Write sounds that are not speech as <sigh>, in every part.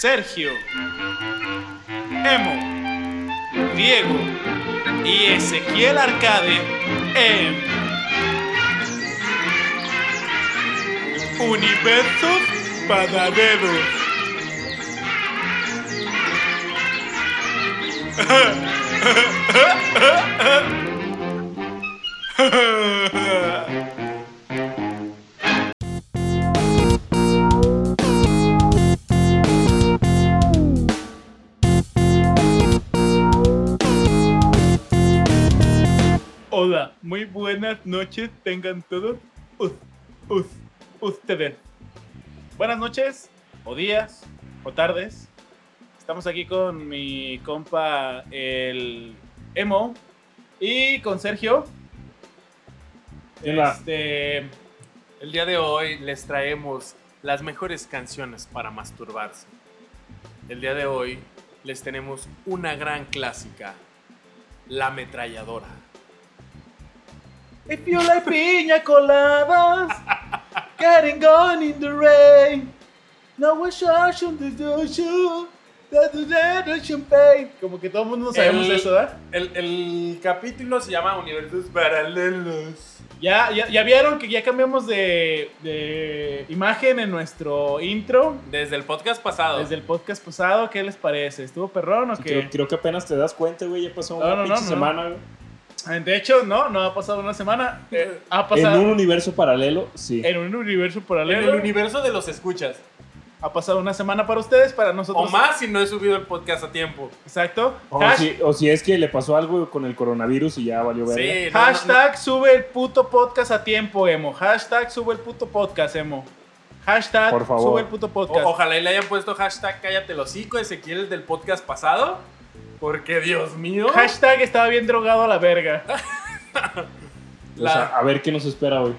Sergio. Emo. Diego. Y Ezequiel Arcade en Universos Paralelos. <laughs> Hola, muy buenas noches tengan todos us- us- ustedes. Buenas noches, o días, o tardes. Estamos aquí con mi compa, el Emo, y con Sergio. Hola. Este, El día de hoy les traemos las mejores canciones para masturbarse. El día de hoy les tenemos una gran clásica, La Ametralladora. If you like piña coladas, getting gone in the rain. No shot on the shoe, that the red champagne. Como que todo el mundo sabemos El- eso, ¿verdad? El, el capítulo se llama Universos Paralelos. Ya, ya, ya vieron que ya cambiamos de, de imagen en nuestro intro Desde el podcast pasado. desde el podcast pasado. ¿Qué les parece? ¿Estuvo perrón o qué? creo, creo que apenas te das cuenta, güey. Ya pasó No, una no, pinche no, no. semana, güey. De hecho, no, no ha pasado una semana. Eh, ha En un universo paralelo, sí. en un universo En paralelo. el universo de los escuchas. Ha pasado una semana para ustedes, para nosotros. O más si no he subido el podcast a tiempo. Exacto. O, Hash- si, o si es que le pasó algo con el coronavirus y ya valió verga. Sí, no, Hashtag sube el puto podcast a tiempo, emo. Hashtag sube el puto podcast, emo. Hashtag Por favor. sube el puto podcast. O- ojalá y le hayan puesto hashtag cállate el hocico Ezequiel el del podcast pasado. Porque Dios mío. Hashtag estaba bien drogado a la verga. O sea, a ver qué nos espera hoy.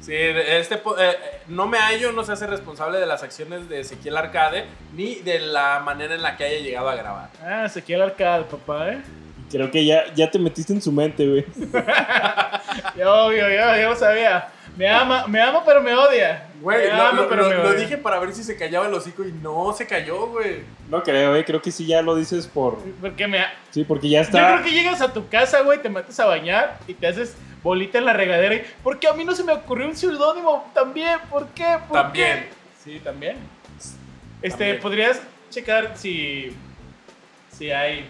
Sí, este po- eh, no me hallo, no se hace responsable de las acciones de Ezequiel Arcade ni de la manera en la que haya llegado a grabar. Ah, Ezequiel Arcade, papá, ¿eh? Creo que ya, ya te metiste en su mente, güey. <laughs> Ya, obvio, ya, ya lo sabía. Me ama, me ama, pero me odia. Güey, lo- pero lo- dije para ver si se callaba el hocico y no se cayó, güey. No creo, güey. Creo que sí ya lo dices por. Porque me. Sí, porque ya Yo creo está. que llegas a tu casa, güey, te metes a bañar y te haces bolita en la regadera. Y, ¿Por qué a mí no se me ocurrió un seudónimo también? ¿Por qué? ¿Por También. qué? Sí, también. Este, También. ¿podrías checar si. Si hay.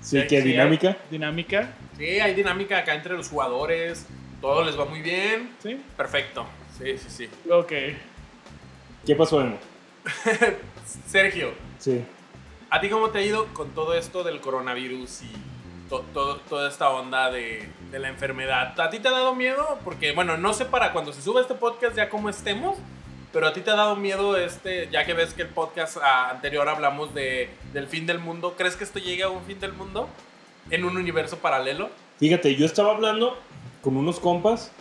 Sí, si- que si hay dinámica. Dinámica, Sí, hay dinámica acá entre los jugadores. Todo les va muy bien. ¿sí? Perfecto. Sí, sí, sí. Ok. ¿Qué pasó, Emo? <laughs> Sergio, Sí. ¿a ti cómo te ha ido con todo esto del coronavirus y to- to- toda esta onda de, de la enfermedad? ¿A ti te ha dado miedo? Porque, bueno, no sé para cuando se suba este podcast ya cómo estemos, pero a ti te ha dado miedo este, ya que ves que el podcast ah, anterior hablamos de, del fin del mundo. ¿Crees que esto llegue a un fin del mundo? ¿En un universo paralelo? Fíjate, yo estaba hablando con unos compas.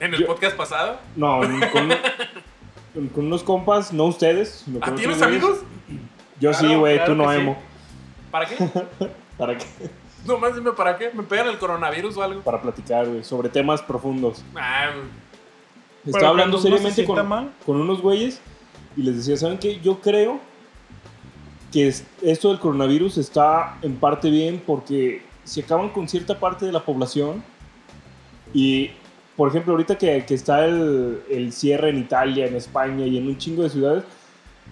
¿En el Yo- podcast pasado? No, con, con- unos compas, no ustedes. ¿A ti amigos? Yo sí, güey, claro tú no, sí. Emo. ¿Para qué? <laughs> ¿Para qué? No más dime para qué. ¿Me pegan el coronavirus o algo? Para platicar, güey, sobre temas profundos. Ah, Estaba hablando se seriamente con, con unos güeyes y les decía, ¿saben qué? Yo creo que es- esto del coronavirus está en parte bien porque se acaban con cierta parte de la población y, por ejemplo, ahorita que, que está el, el cierre en Italia, en España y en un chingo de ciudades,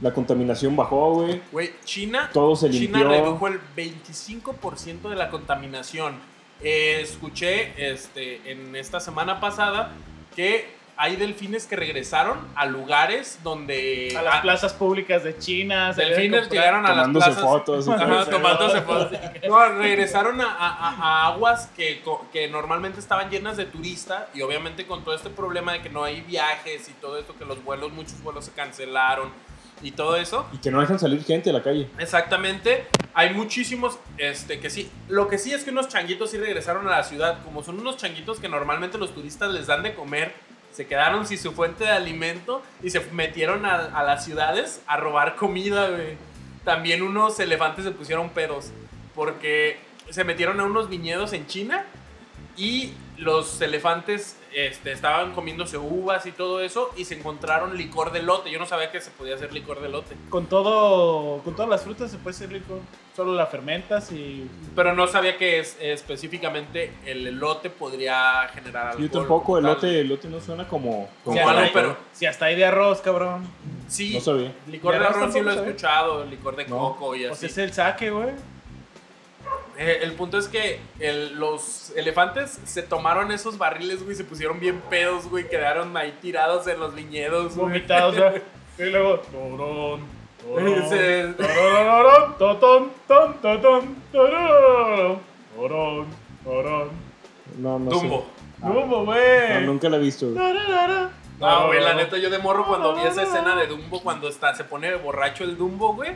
la contaminación bajó, güey. Güey, China, Todo se China limpió. redujo el 25% de la contaminación. Eh, escuché este, en esta semana pasada que hay delfines que regresaron a lugares donde... A las ah, plazas públicas de China. delfines llegaron a las Tomándose plazas... fotos. Ajá, tomándose <laughs> fotos. No, regresaron a, a- aguas que, que normalmente estaban llenas de turistas y obviamente con todo este problema de que no hay viajes y todo esto, que los vuelos, muchos vuelos se cancelaron y todo eso. Y que no dejan salir gente a la calle. Exactamente, hay muchísimos este, que sí. Lo que sí es que unos changuitos sí regresaron a la ciudad. Como son unos changuitos que normalmente los turistas les dan de comer, se quedaron sin su fuente de alimento y se metieron a, las ciudades a robar comida. También unos elefantes se pusieron pedos porque se metieron a unos viñedos en China y los elefantes este, estaban comiéndose uvas y todo eso y se encontraron licor de lote. Yo no sabía que se podía hacer licor de lote. Con todo, con todas las frutas se puede hacer licor. Solo la fermentas y. Pero no sabía que es, específicamente el elote podría generar alcohol. Yo tampoco, elote, elote no suena como... como algo, hay- pero Si hasta hay de arroz, cabrón. sí, No sabía. licor de De arroz sí lo he escuchado, licor de No. coco y Pues es el saque, güey. Eh, el punto es que el- los elefantes se tomaron esos barriles, güey, se pusieron bien pedos, güey, quedaron ahí tirados en los viñedos, güey. Vomitados, güey. <laughs> Y luego. Torón. Torón. <laughs> Torón, totón, ton, totón, torón. Torón, torón. No, no Dumbo. Dumbo, sé. güey. No, nunca la he visto. No, güey, la neta, yo de morro cuando vi esa escena de Dumbo, cuando está, se pone borracho el Dumbo, güey,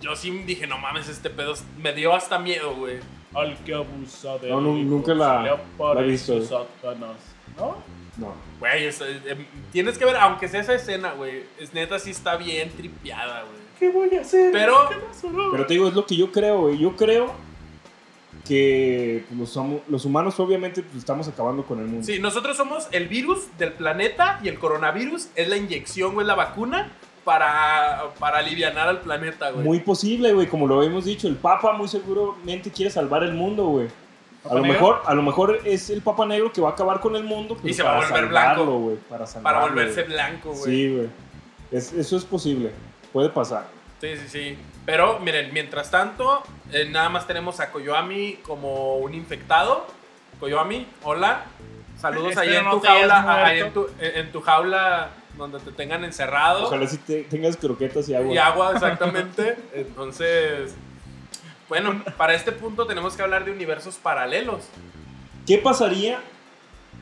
yo sí dije, no mames, este pedo es- me dio hasta miedo, güey. Al que abusa de No, rico, nunca la- la he visto. Satanás. ¿No? No. Güey, es- eh, eh, tienes que ver, aunque sea esa escena, güey, es neta sí está bien tripeada, güey. ¿Qué voy a hacer? Pero- ¿Qué pasó, no? Pero te digo, es lo que yo creo, güey. Yo creo que pues, los, humanos obviamente pues, estamos acabando con el mundo. Sí, nosotros somos el virus del planeta y el coronavirus es la inyección, güey, la vacuna para, para aliviar al planeta, güey. Muy posible, güey, como lo habíamos dicho, el Papa muy seguramente quiere salvar el mundo, güey. A ¿Papa lo negro? mejor, a lo mejor es el Papa Negro que va a acabar con el mundo, Y se va a volver blanco. güey, para para volverse güey. blanco, güey. Sí, güey. Es- eso es posible. Puede pasar. Sí, sí, sí. Pero miren, mientras tanto, eh, nada más tenemos a Koyoami como un infectado. Koyoami, hola. Saludos ahí en no tu jaula, ahí en tu, en tu jaula donde te tengan encerrado. Ojalá si te- tengas croquetas y agua. Y agua, exactamente. <laughs> Entonces, bueno, para este punto tenemos que hablar de universos paralelos. ¿Qué pasaría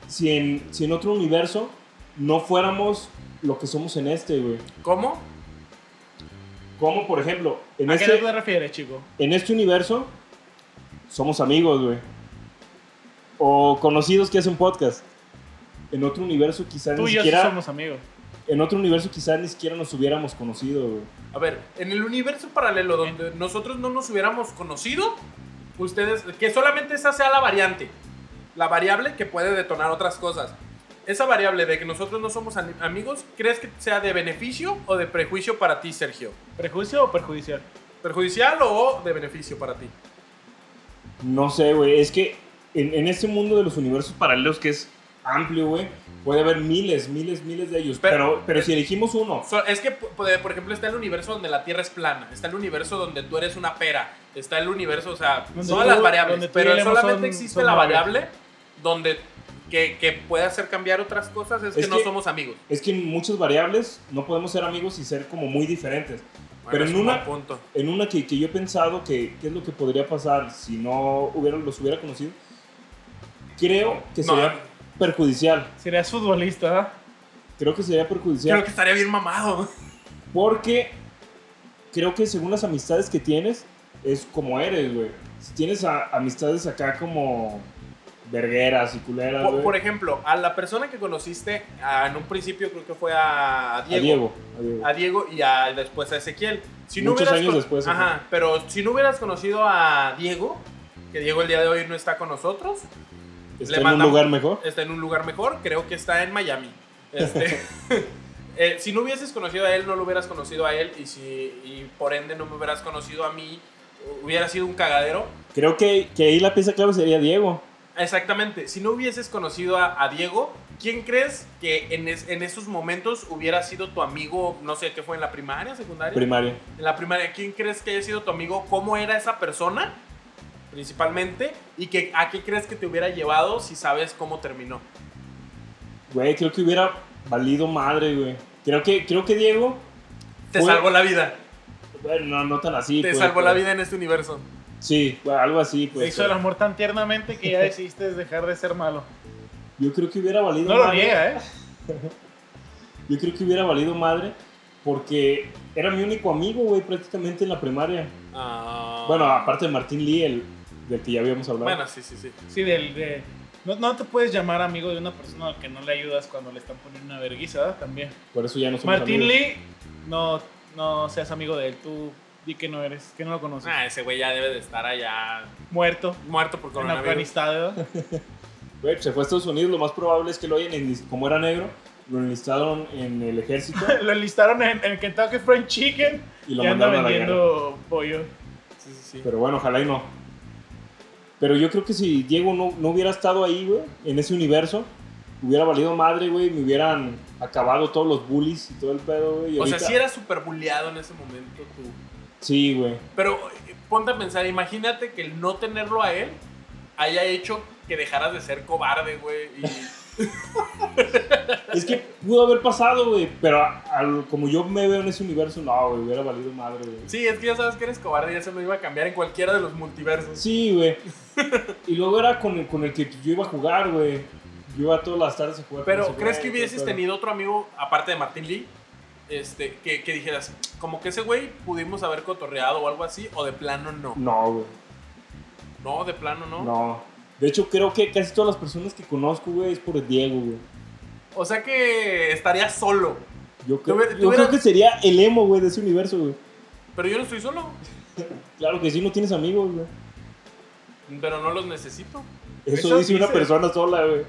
si en, si en otro universo no fuéramos lo que somos en este, güey? ¿Cómo? Como, por ejemplo, en ¿A qué este, te refieres, chico? en este universo somos amigos, güey. O conocidos que hacen podcast. En otro universo quizás Tú ni y yo somos amigos. En otro universo quizás ni siquiera nos hubiéramos conocido, güey. A ver, en el universo paralelo donde nosotros no nos hubiéramos conocido, ustedes, que solamente esa sea la variante, la variable que puede detonar otras cosas. Esa variable de que nosotros no somos amigos, ¿crees que sea de beneficio o de prejuicio para ti, Sergio? ¿Prejuicio o perjudicial? ¿Perjudicial o de beneficio para ti? No sé, güey. Es que en, en este mundo de los universos paralelos que es amplio, güey, puede haber miles, miles, miles de ellos. Pero- Pero, pero, si elegimos uno, So- es que, por ejemplo, está el universo donde la Tierra es plana, está el universo donde tú eres una pera, está el universo, o sea, Donde todas tú- las variables, pero solamente son- existe son la variable donde que, que puede hacer cambiar otras cosas, es, Es que no que- somos amigos. es que en muchas variables no podemos ser amigos y ser como muy diferentes. Bueno, Pero en un una- punto. En una que, que yo he pensado que qué es lo que podría pasar si no hubiera, los hubiera conocido, creo que No, sería perjudicial. Serías futbolista, ¿ah? Creo que sería perjudicial. creo que estaría bien mamado. Porque creo que según las amistades que tienes, es como eres, güey. Si tienes a- amistades acá como vergueras y culeras, Por, güey. por ejemplo, a la persona que conociste ah, en un principio creo que fue a, a a Diego. A Diego. a Diego y a, después a Ezequiel. Si Muchos años después, ajá. pero si no hubieras conocido a Diego, que Diego el día de hoy no está con nosotros, Está en un lugar mejor. está en un lugar mejor, creo que está en Miami. Este, <laughs> <laughs> eh, si no hubieses conocido a él, no lo hubieras conocido a él y, si, y por ende no me hubieras conocido a mí, hubiera sido un cagadero. Creo que, que ahí la pieza clave sería Diego. Exactamente, si no hubieses conocido a, a Diego, ¿quién crees que en, es- en esos momentos hubiera sido tu amigo, no sé qué fue, en la primaria, secundaria? Primaria. En la primaria, ¿quién crees que haya sido tu amigo? ¿Cómo era esa persona? Principalmente. ¿Y que, a qué crees que te hubiera llevado si sabes cómo terminó? Güey, creo que hubiera valido madre, güey. Creo que, creo que Diego. Te Fue- salvó la vida. Bueno, no, no tan así. Te pues, salvó la vida en este universo. Sí, algo así, pues. hizo el amor tan tiernamente que ya decidiste dejar de ser malo. Yo creo que hubiera valido No lo madre. niega, ¿eh? <laughs> Yo creo que hubiera valido madre porque era mi único amigo, güey, prácticamente en la primaria. Ah. Bueno, aparte de Martín Lee, el del que ya habíamos hablado. Bueno, sí, sí, sí. Sí, del, de... No, no te puedes llamar amigo de una persona al que no le ayudas cuando le están poniendo una verguiza. También. Por eso ya no somos Martín amigos. Lee, no, no seas amigo de él. Tú di que no eres, que no lo conoces. Ah, ese güey ya debe de estar allá Muerto muerto por en coronavirus. Afganistán, ¿verdad? <laughs> Güey, se fue a Estados Unidos, lo más probable es que lo hayan, enlist- como era negro, lo enlistaron en el ejército <laughs> Lo enlistaron en, en Kentucky Fried Chicken y y, lo anda mandaron a la guerra. vendiendo pollo. Sí, sí, sí. Pero bueno, ojalá y no. Pero yo creo que si Diego no, no hubiera estado ahí, güey, en ese universo, hubiera valido madre, güey, me hubieran acabado todos los bullies y todo el pedo, güey. O sea, sí eras súper bulleado en ese momento tú. Sí, güey. Pero eh, ponte a pensar, imagínate que el no tenerlo a él haya hecho que dejaras de ser cobarde, güey. Y... <laughs> Es que pudo haber pasado, güey, pero a- como yo me veo en ese universo, no, güey, hubiera valido madre, güey. Sí, es que ya sabes que eres cobarde y eso no iba a cambiar en cualquiera de los multiversos. Sí, güey. Y luego era con el, con el que yo iba a jugar, güey. Yo iba todas las tardes a jugar. Pero, ¿crees que hubieses todo tenido otro amigo, aparte de Martín Lee, este, que, que dijeras, como que ese güey pudimos haber cotorreado o algo así, o de plano no? No, güey. No, de plano no. No. De hecho, creo que casi todas las personas que conozco, güey, es por Diego, güey. O sea que estaría solo. Yo, creo, yo creo que sería el emo, güey, de ese universo, güey. Pero yo no estoy solo. <laughs> Claro que sí, no tienes amigos, güey. Pero no los necesito. Eso, Eso dice una persona sola, güey.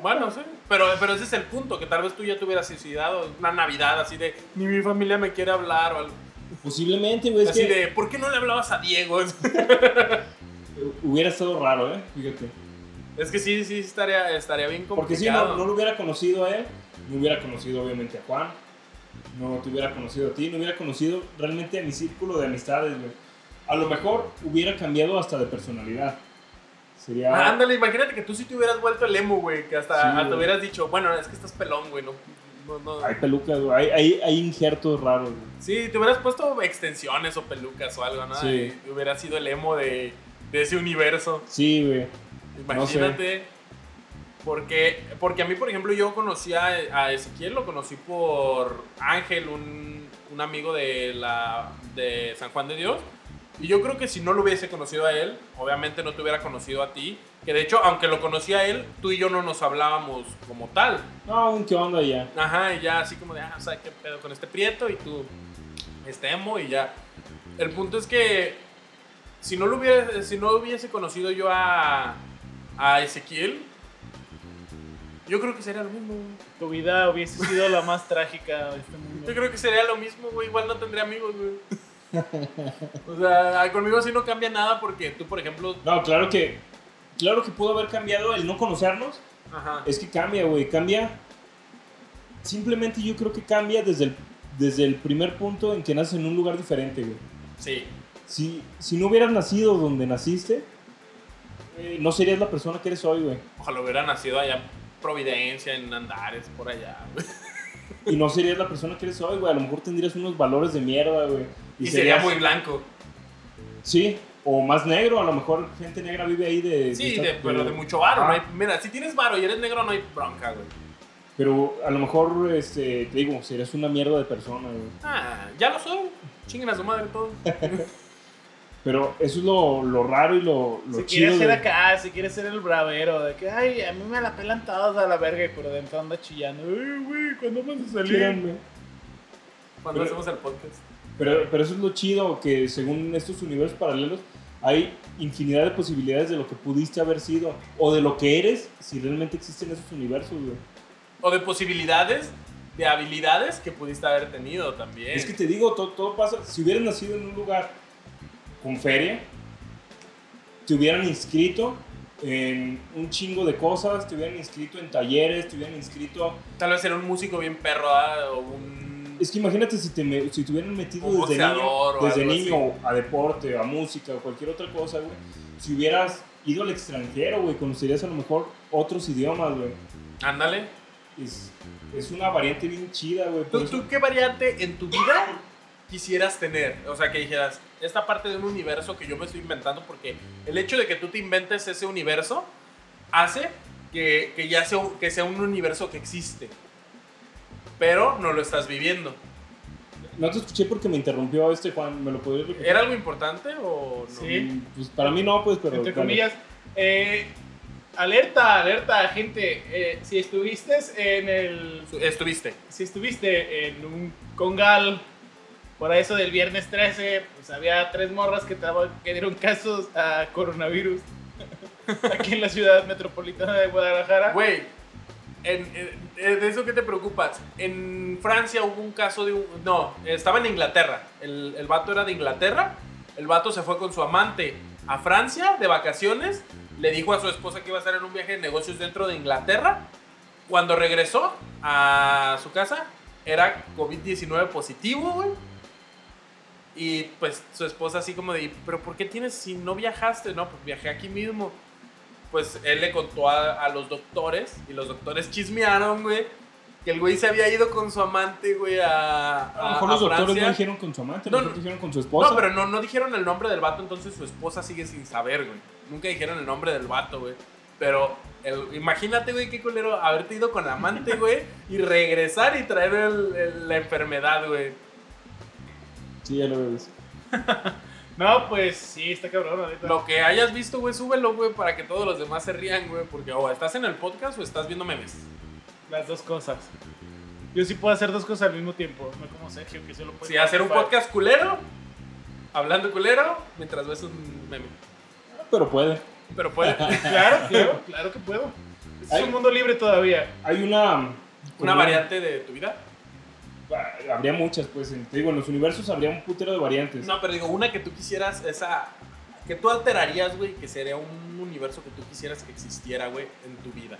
Bueno, sí. Pero, pero ese es el punto, que tal vez tú ya te hubieras suicidado. Una Navidad así de, ni mi familia me quiere hablar o algo. Posiblemente, güey. Así que de, ¿por qué no le hablabas a Diego? <laughs> hubiera estado raro, ¿eh? Fíjate. es que sí, sí, estaría, estaría bien complicado. Porque si no, no lo hubiera conocido a él, no hubiera conocido obviamente a Juan, no te hubiera conocido a ti, no hubiera conocido realmente a mi círculo de amistades, güey. A lo mejor hubiera cambiado hasta de personalidad. Sería... Ah, ándale, imagínate que tú sí te hubieras vuelto el emo, güey. Que hasta, Sí, hasta güey. hubieras dicho, bueno, es que estás pelón, güey. No, no, no. Hay pelucas, güey. Hay, hay, hay injertos raros, güey. Sí, te hubieras puesto extensiones o pelucas o algo, ¿no? Sí. Y hubieras sido el emo de, de ese universo. Sí, güey. No sé. Imagínate. Porque, porque a mí, por ejemplo, yo conocí a, a Ezequiel, lo conocí por Ángel, un, un amigo de, la, de San Juan de Dios. Y yo creo que si no lo hubiese conocido a él, obviamente no te hubiera conocido a ti. Que de hecho, aunque lo conocí a él, tú y yo no nos hablábamos como tal. No, ¿qué onda ya? Ajá, y ya así como de, ah, o sea, qué pedo con este prieto y tú, este emo y ya. El punto es que si no lo hubiese, si no hubiese conocido yo a, a Ezequiel, yo creo que sería lo mismo. güey. Tu vida hubiese sido la más trágica de este mundo. Yo creo que sería lo mismo, güey. Igual no tendría amigos, güey. O sea, conmigo sí no cambia nada porque tú, por ejemplo, No, claro que... Claro que pudo haber cambiado el no conocernos. ajá. Es que cambia, güey. Cambia... Simplemente yo creo que cambia desde el, desde el primer punto en que naces en un lugar diferente, güey. Sí. Si, si no hubieras nacido donde naciste, eh, no serías la persona que eres hoy, güey. Ojalá hubiera nacido allá en Providencia, en Andares, por allá, güey. Y no serías la persona que eres hoy, güey. A lo mejor tendrías unos valores de mierda, güey. Y, sería serías- muy blanco. Sí, o más negro. A lo mejor gente negra vive ahí de... Sí, de- pero de mucho varo. Ah. no hay- mira, si tienes varo y eres negro, no hay bronca, güey. Pero a lo mejor, este, te digo, serías una mierda de persona, güey. Ah, ya lo soy. Chinguen a su madre todos. <laughs> Pero eso es lo, lo raro y lo, lo Si chido. quiere ser de- acá, si quiere ser el bravero, de que, ay, a mí me la pelan todos a la verga y por dentro anda chillando. Ay, güey, ¿cuándo vamos a salir? Créanme. Cuando Pero- hacemos el podcast. Pero, pero eso es lo chido, que según estos universos paralelos hay infinidad de posibilidades de lo que pudiste haber sido o de lo que eres si realmente existen esos universos, güey. O de posibilidades, de habilidades que pudiste haber tenido también. Es que te digo, todo, todo pasa. Si hubieras nacido en un lugar con feria, te hubieran inscrito en un chingo de cosas, te hubieran inscrito en talleres, te hubieran inscrito. Tal vez era un músico bien perro, ¿ah? o un... Es que imagínate si te, me- si te hubieran metido Un desde niño, desde niño a deporte, a música o cualquier otra cosa, güey. Si hubieras ido al extranjero, güey, conocerías a lo mejor otros idiomas, güey. Ándale. Es, es una variante bien chida, güey. ¿Tú, ¿Tú qué variante en tu vida quisieras tener? O sea, que dijeras, esta parte de un universo que yo me estoy inventando, porque el hecho de que tú te inventes ese universo hace que, que ya sea, un- que sea un universo que existe. Pero no lo estás viviendo. No te escuché porque me interrumpió este Juan, ¿me lo podrías repetir? ¿Era algo importante o no? Sí. Pues para mí no, pues, pero... Entre comillas. Eh, alerta, alerta, gente. Eh, si estuviste en el. Estuviste. Si estuviste en un congal por eso del viernes 13, pues había tres morras que, que dieron casos a coronavirus. <laughs> aquí en la ciudad metropolitana de Guadalajara. Güey, en- de eso que te preocupas. En Francia hubo un caso de un. No, estaba en Inglaterra. El, el vato era de Inglaterra. El vato se fue con su amante a Francia de vacaciones. Le dijo a su esposa que iba a estar en un viaje de negocios dentro de Inglaterra. Cuando regresó a su casa, era COVID-19 positivo, güey. Y pues su esposa así como de, pero ¿por qué tienes si no viajaste? No, pues viajé aquí mismo pues él le contó a, a los doctores y los doctores chismearon, güey, que el güey se había ido con su amante, güey, a, A lo mejor a los doctores Francia. no dijeron con su amante, No, mejor dijeron con su esposa. No, pero no, no dijeron el nombre del vato, entonces su esposa sigue sin saber, güey. Nunca dijeron el nombre del vato, güey. Pero el- imagínate, güey, qué culero haberte ido con la amante, <laughs> güey, y regresar y traer el- el- la enfermedad, güey. Sí, ya lo veo. visto. <laughs> No, pues sí, está cabrón ahorita. Lo que hayas visto, güey, súbelo, güey, para que todos los demás se rían, güey, porque o estás en el podcast o estás viendo memes. Las dos cosas. Yo sí puedo hacer dos cosas al mismo tiempo, no como Sergio, que solo puede Sí, hacer un podcast culero, hablando culero, mientras ves un meme. Pero puede. Pero puede. <laughs> Claro, claro, <laughs> claro que puedo. Este es un mundo libre todavía. Hay una. Una variante de tu vida. Habría muchas, pues. en- Te digo, en los universos habría un putero de variantes. No, pero digo, una que tú quisieras, esa. Que tú alterarías, güey, que sería un universo que tú quisieras que existiera, güey, en tu vida.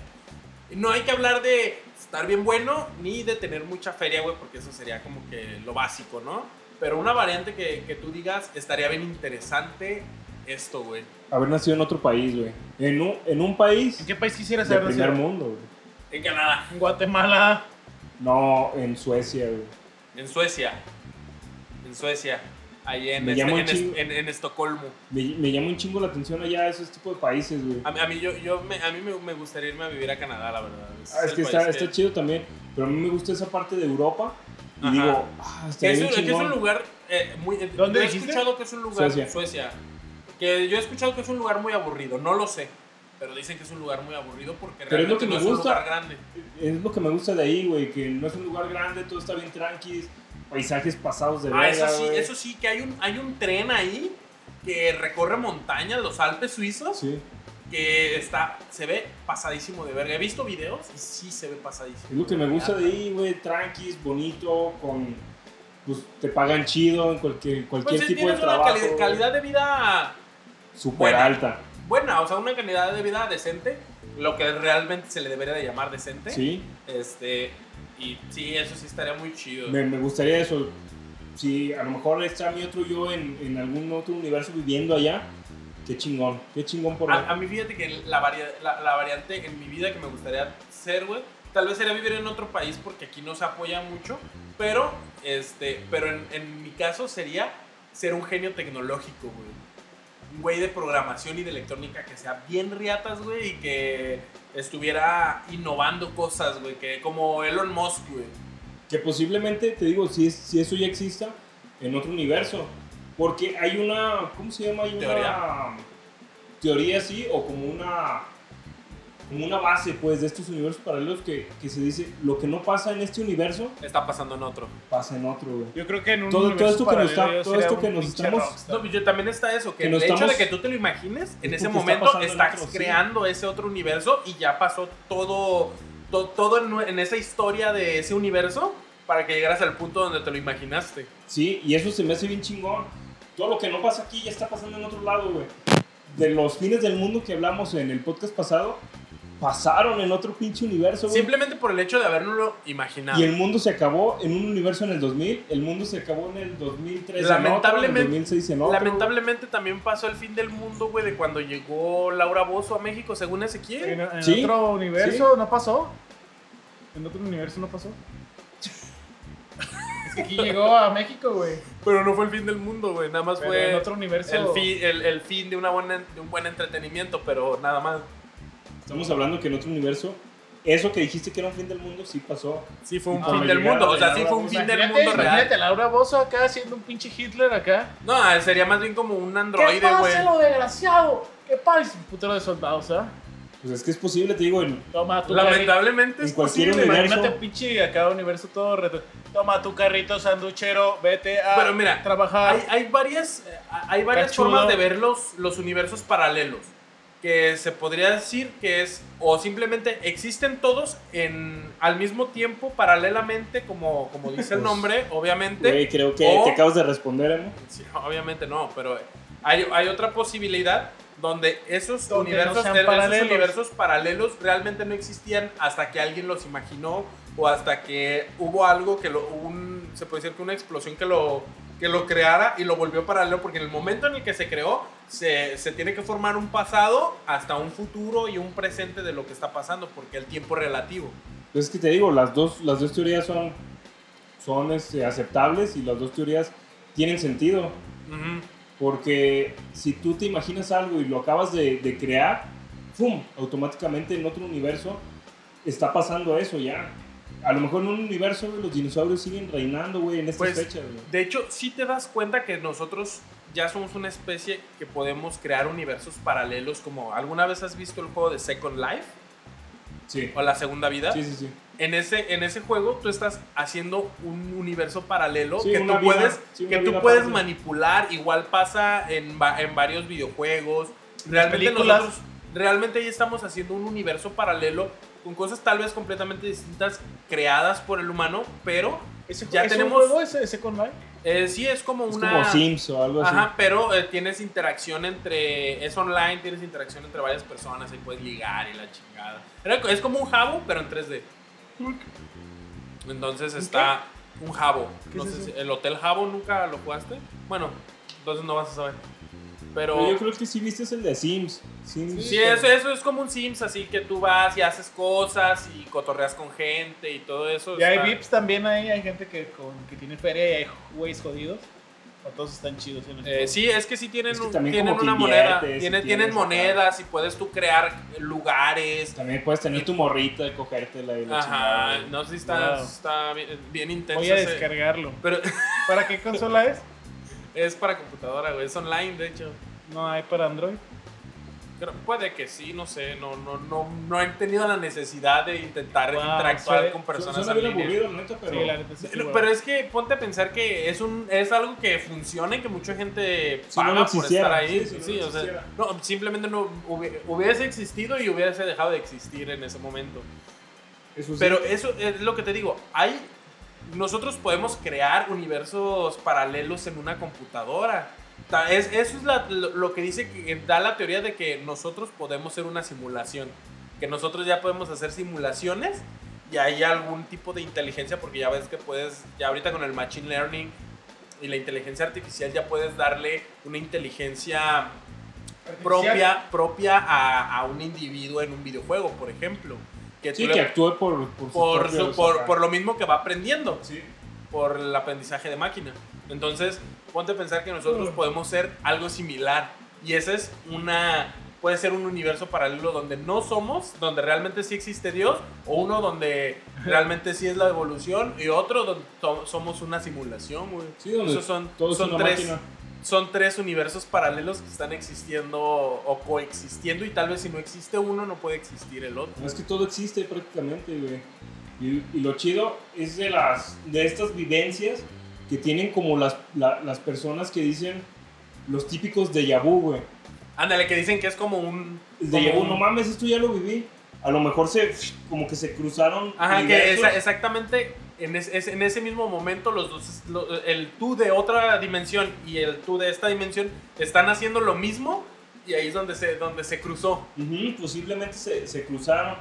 No hay que hablar de estar bien bueno ni de tener mucha feria, güey, porque eso sería como que lo básico, ¿no? Pero una variante que, que tú digas, estaría bien interesante esto, güey. Haber nacido en otro país, güey. En un, en un país ¿En qué país quisieras haber primer nacido? mundo, güey. En Canadá, En Guatemala. No, en Suecia, güey. en Suecia. En Suecia. Ahí en, este- en, es- chingo. en- en Estocolmo. Me, me llama un chingo la atención allá esos tipos de países, güey. A, mí- a mí, yo, yo me, a mí me, me gustaría irme a vivir a Canadá, la verdad. Ah, es que está, está chido también. Pero a mí me gusta esa parte de Europa. Y Ajá. digo, ah, Que está es, bien un, que es un lugar eh, muy. ¿Dónde yo he escuchado que es un lugar. Suecia. Suecia. Que yo he escuchado que es un lugar muy aburrido. No lo sé. Pero dicen que es un lugar muy aburrido porque Pero es lo que no me es un gusta. lugar grande. Es lo que me gusta de ahí, güey. Que no es un lugar grande, todo está bien tranqui. Paisajes pasados de Ah, eso verga, sí, güey. eso sí, que hay un, hay un tren ahí que recorre montañas, los Alpes suizos, Sí. que está, se ve pasadísimo de verga. He visto videos y sí se ve pasadísimo. Es lo que me gusta de ahí, güey. Tranquis, bonito, con... Pues te pagan chido en cualquier, cualquier Pues tipo de tienes una trabajo. cali- calidad de vida Súper buena. alta. Buena, o sea, una calidad de vida decente, lo que realmente se le debería de llamar decente. Sí. Este, y sí, eso sí estaría muy chido. Me, me gustaría eso. Si a lo mejor está mi otro yo en, en algún otro universo viviendo allá, qué chingón. Qué chingón por A, a mí fíjate que la, varia- la, la variante en mi vida que me gustaría ser, güey, tal vez sería vivir en otro país porque aquí no se apoya mucho, pero, este, pero en, en mi caso sería ser un genio tecnológico, güey. Un güey de programación y de electrónica que sea bien riatas, güey, y que estuviera innovando cosas, güey, que como Elon Musk, güey. Que posiblemente, te digo, si, es, si eso ya exista en otro universo. Porque hay una, ¿cómo se llama? Hay una Teoría. teoría así, o como una, como una base, pues, de estos universos paralelos que, que se dice, lo que no pasa en este universo, Está pasando en otro. pasa en otro, güey. Yo creo que en un Todo- todo universo esto que nos está- todo esto que nos estamos- rockstar. No, pues yo también está eso, que, Que el hecho estamos- de que tú te lo imagines, en Es ese está momento en estás otro, sí. creando ese otro universo y ya pasó todo, to- todo en, en esa historia de ese universo para que llegaras al punto donde te lo imaginaste. Sí, y eso se me hace bien chingón. Todo lo que no pasa aquí ya está pasando en otro lado, güey. De los fines del mundo que hablamos en el podcast pasado, pasaron en otro pinche universo, güey. Simplemente por el hecho de habernoslo imaginado. Y el mundo se acabó en un universo en el 2000, el mundo se acabó en el 2003 en otro, en el Lamentablemente- 2006 en otro. Lamentablemente también pasó el fin del mundo, güey, de cuando llegó Laura Bozo a México, según Ezequiel. En, en Sí, otro universo no pasó. En otro universo no pasó. <laughs> es que aquí llegó a México, güey. Pero no fue el fin del mundo, güey. Nada más Pero fue en otro universo. el, fin, el, el fin de, una buena, de un buen entretenimiento, pero nada más. Estamos hablando que en otro universo, eso que dijiste que era un fin del mundo, sí pasó. Sí fue un Ah, fin del mundo, o sea, sí fue un fin del Imagínate, mundo imagínate real. Laura Bozo acá haciendo un pinche Hitler acá. No, sería más bien como un ¿Qué androide, pasa, güey. lo desgraciado? ¿Qué pasa? Un putero de soldados, ¿ah? Pues es que es posible, te digo, en, Toma tu carrito. Lamentablemente En es cualquier posible. universo. Imagínate pinche acá universo todo reto. Toma tu carrito sanduchero, vete a Pero mira, trabajar. Hay, hay varias, eh, hay varias Cachudo. formas de ver los, los universos paralelos. Que se podría decir que es o simplemente existen todos en al mismo tiempo paralelamente como, como dice el Pues, nombre obviamente Güey, creo que o- te acabas de responder, Emo. Sí, obviamente no pero hay, hay otra posibilidad donde esos Donde no universos esos paralelos. universos paralelos realmente no existían hasta que alguien los imaginó o hasta que hubo algo que lo un se puede decir que una explosión que lo que lo creara y lo volvió paralelo porque en el momento en el que se creó se, se tiene que formar un pasado hasta un futuro y un presente de lo que está pasando porque el tiempo es relativo es que te digo, las dos, las dos teorías son, son este, aceptables y las dos teorías tienen sentido. Ujú. Porque si tú te imaginas algo y lo acabas de, de crear, ¡pum! Automáticamente en otro universo está pasando eso ya. A lo mejor en un universo güey, los dinosaurios siguen reinando, güey, en estas Pues, fechas, güey. De hecho, si te das cuenta que nosotros ya somos una especie que podemos crear universos paralelos, como alguna vez has visto el juego de Second Life Sí. o la segunda vida. Sí, sí, sí. En ese, en ese juego tú estás haciendo un universo paralelo Sí, que tú vida- puedes, sí, que tú puedes paralela. manipular. Igual pasa en, en varios videojuegos. Realmente nosotros realmente ahí estamos haciendo un universo paralelo con cosas tal vez completamente distintas creadas por el humano, pero ¿Ese, Ya ¿es tenemos- un juego ese, ese con eh, sí es como Es una... como Sims o algo así. Ajá, pero eh, tienes interacción entre. Es online, tienes interacción entre varias personas, ahí puedes ligar y la chingada. Era- Es como un jabo, pero en 3D. Entonces está un jabo. ¿Qué No es sé si- ¿El Hotel Jabo nunca lo jugaste? Bueno, entonces no vas a saber. Pero. Pero yo creo que sí viste el de Sims. Sims Sí, eso, eso es como un Sims, así que tú vas y haces cosas y cotorreas con gente y todo eso. Y hay VIPs también ahí, hay gente que, con, que tiene feria y hay güeyes jodidos. O todos están chidos en Eh, sí, es que sí tienen, Es que un- también tienen como que una moneda. Tienen, tienen monedas y puedes tú crear lugares. También puedes tener tu morrita y cogértela y la Ajá, chingada. no sé si está, Wow. está bien, bien intenso. Voy a descargarlo. Pero ¿Para qué consola es? Es para computadora, güey. Es online, de hecho. No hay para Android. Pero puede que sí, no sé. No, no, no, no he tenido la necesidad de intentar Wow, interactuar suena- con personas Suena en bien línea. aburrido, la neta, pero... Sí, la neta sí. Pero, pero es que ponte a pensar que es un es algo que funciona y que mucha gente Si paga no por estar ahí. sí, Sí, si no, no o sea, no, simplemente no hubi- hubiese existido y hubiese dejado de existir en ese momento. Eso sí. Pero eso es lo que te digo. Hay nosotros podemos crear universos paralelos en una computadora. Ta- Es, eso es la- lo, que dice que da la teoría de que nosotros podemos ser una simulación. Que nosotros ya podemos hacer simulaciones y hay algún tipo de inteligencia, porque ya ves que puedes, ya ahorita con el Machine Learning y la inteligencia artificial ya puedes darle una inteligencia propia, propia a, a un individuo en un videojuego, por ejemplo. Que Sí, que le- actúe por, por, por, su- por, por lo mismo que va aprendiendo, Sí. por el aprendizaje de máquina. Entonces, ponte a pensar que nosotros Mm. podemos ser algo similar. Y ese es una. Puede ser un universo paralelo donde no somos, donde realmente sí existe Dios, o uno donde realmente sí es la evolución, y otro donde somos una simulación, güey. Sí, donde Esos son, todo es son una tres, máquina. Son tres universos paralelos que están existiendo o coexistiendo, y tal vez si no existe uno, no puede existir el otro. Es que todo existe prácticamente, güey. Y, y lo chido es de, las, de estas vivencias que tienen como las, la- las personas que dicen los típicos de vu, güey. Ándale, que dicen que es como un. Como vu, un- no mames, esto ya lo viví. A lo mejor se, como que se cruzaron. Ajá, que universos. esa- exactamente en, es- es- en ese mismo momento los dos, lo- el tú de otra dimensión y el tú de esta dimensión están haciendo lo mismo y ahí es donde se, donde se cruzó. Ujú, posiblemente se, se cruzaron.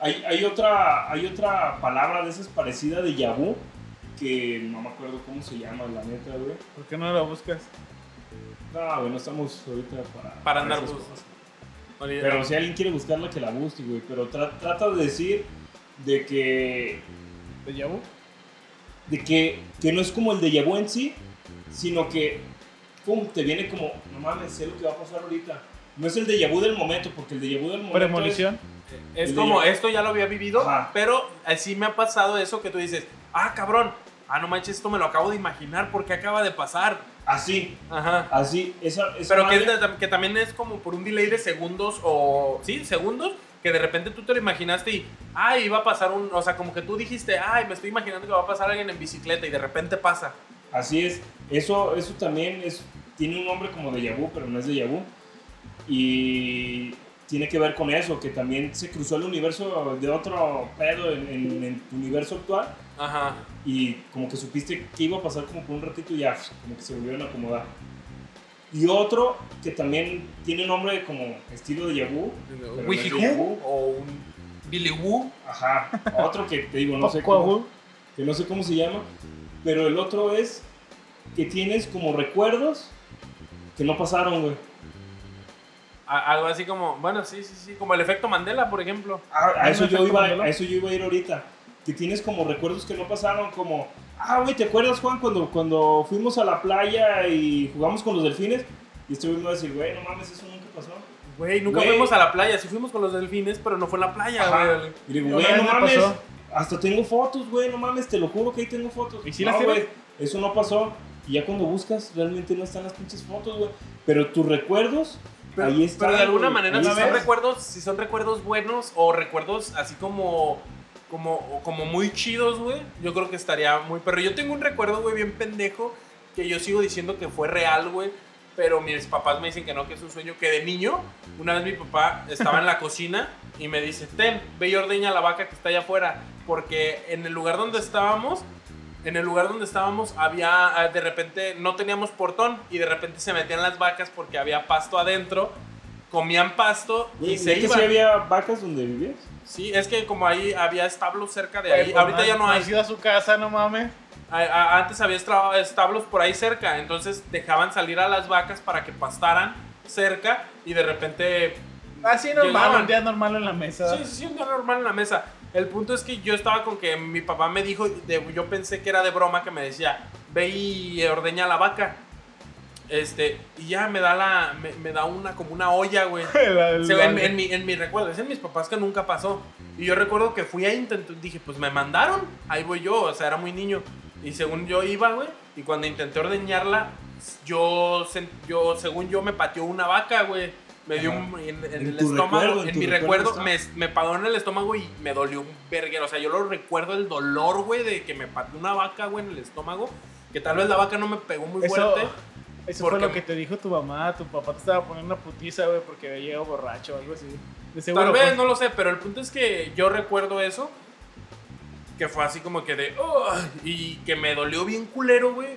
Hay, hay, otra, hay otra palabra de esas parecida de vu que no me acuerdo cómo se llama, la neta, güey. ¿Por qué no lo buscas? No, güey, no estamos ahorita para, Para andar esas bus- cosas. Oye, Pero si alguien quiere buscarla, que la busque, güey. Pero tra- trata de decir de que, ¿De Yabu? De que, que no es como el de vu en sí, sino que pum, te viene como, no mames, sé lo que va a pasar ahorita. No es el de vu del momento, porque el de vu del momento Premonición. es el como esto ya lo había vivido, Ajá. pero así me ha pasado eso que tú dices, ah, cabrón, ah, no manches, esto me lo acabo de imaginar porque acaba de pasar. es así, Ajá. así, esa, esa Pero que, es de- que también es como por un delay de segundos o. Sí, segundos. Que de repente tú te lo imaginaste y. Ay, iba a pasar un. O sea, como que tú dijiste, ay, me estoy imaginando que va a pasar alguien en bicicleta y de repente pasa. Así es. Eso, eso también es, tiene un nombre como de vu, pero no es de vu. Y tiene que ver con eso, que también se cruzó el universo de otro pedo en, en- en tu universo actual Ajá. y como que supiste que iba a pasar como por un ratito y ya, como que se volvieron a acomodar. Y otro que también tiene nombre como estilo de Yahoo, Pero no o un Billy Woo. ajá, otro que te digo, no sé cómo, que no sé cómo se llama, pero el otro es que tienes como recuerdos que no pasaron, güey. Algo así como, bueno, sí, sí, sí, como el efecto Mandela, por ejemplo. A, a ¿Un eso yo iba, a eso yo iba a ir ahorita. Que tienes como recuerdos que no pasaron, como, ah, güey, ¿te acuerdas, Juan, cuando, cuando fuimos a la playa y jugamos con los delfines? Y va a decir, güey, no mames, eso nunca pasó. Güey, nunca Güey. fuimos a la playa, sí fuimos con los delfines, pero no fue en la playa, Ajá. güey. Y digo, Una güey, vez no me mames, pasó. hasta tengo fotos, güey, no mames, te lo juro que ahí tengo fotos. ¿Y sí no, las tienes? güey, eso no pasó. Y ya cuando buscas, realmente no están las pinches fotos, güey. Pero tus recuerdos, Pero, ahí están. pero de alguna güey, manera, ahí si ¿Una son están. recuerdos, si son recuerdos buenos o recuerdos así como, como, como muy chidos, güey, yo creo que estaría muy perro. Yo tengo un recuerdo, güey, bien pendejo, que yo sigo diciendo que fue real, güey, pero mis papás me dicen que no, que es un sueño, que de niño, una vez mi papá estaba en la cocina y me dice, ten, ve y ordeña la vaca que está allá afuera, porque en el lugar donde estábamos, en el lugar donde estábamos había, ah, de repente, no teníamos portón y de repente se metían las vacas porque había pasto adentro, comían pasto y Güey, se ¿neta iban. sí había vacas donde vivías? Sí, es que como ahí había establos cerca de ahí, pues, ahorita ya no hay. has ido a su casa, no mames. A- a- antes había establos por ahí cerca, entonces dejaban salir a las vacas para que pastaran cerca y de repente Así normal, Llegaban. un día normal en la mesa. Sí, sí, sí, un día normal en la mesa. El punto es que yo estaba con que mi papá me dijo, de- yo pensé que era de broma, que me decía, ve y ordeña la vaca. Este, y ya me da la, me, me da una, como una olla, güey. <laughs> En, mi, en mi recuerdo, es en mis papás que nunca pasó. Y yo recuerdo que fui a intentar, dije, pues me mandaron, ahí voy yo, o sea, era muy niño. Y según yo iba, güey, y cuando intenté ordeñarla, yo, yo según yo, me pateó una vaca, güey. Me dio Ajá. un, en, en En el estómago, recuerdo, en mi recuerdo recuerdo, me, me pagó en el estómago y me dolió un verguero. O sea, yo lo recuerdo el dolor, güey, de que me pateó una vaca, güey, en el estómago. Que tal vez la vaca no me pegó muy Eso, fuerte. Eso fue lo que te dijo tu mamá. Tu papá te estaba poniendo una putiza, güey, porque había llegado borracho o algo así. De seguro. Tal vez, pues. no lo sé, pero el punto es que yo recuerdo eso. Que fue así como que de. "Ugh", y que me dolió bien culero, güey.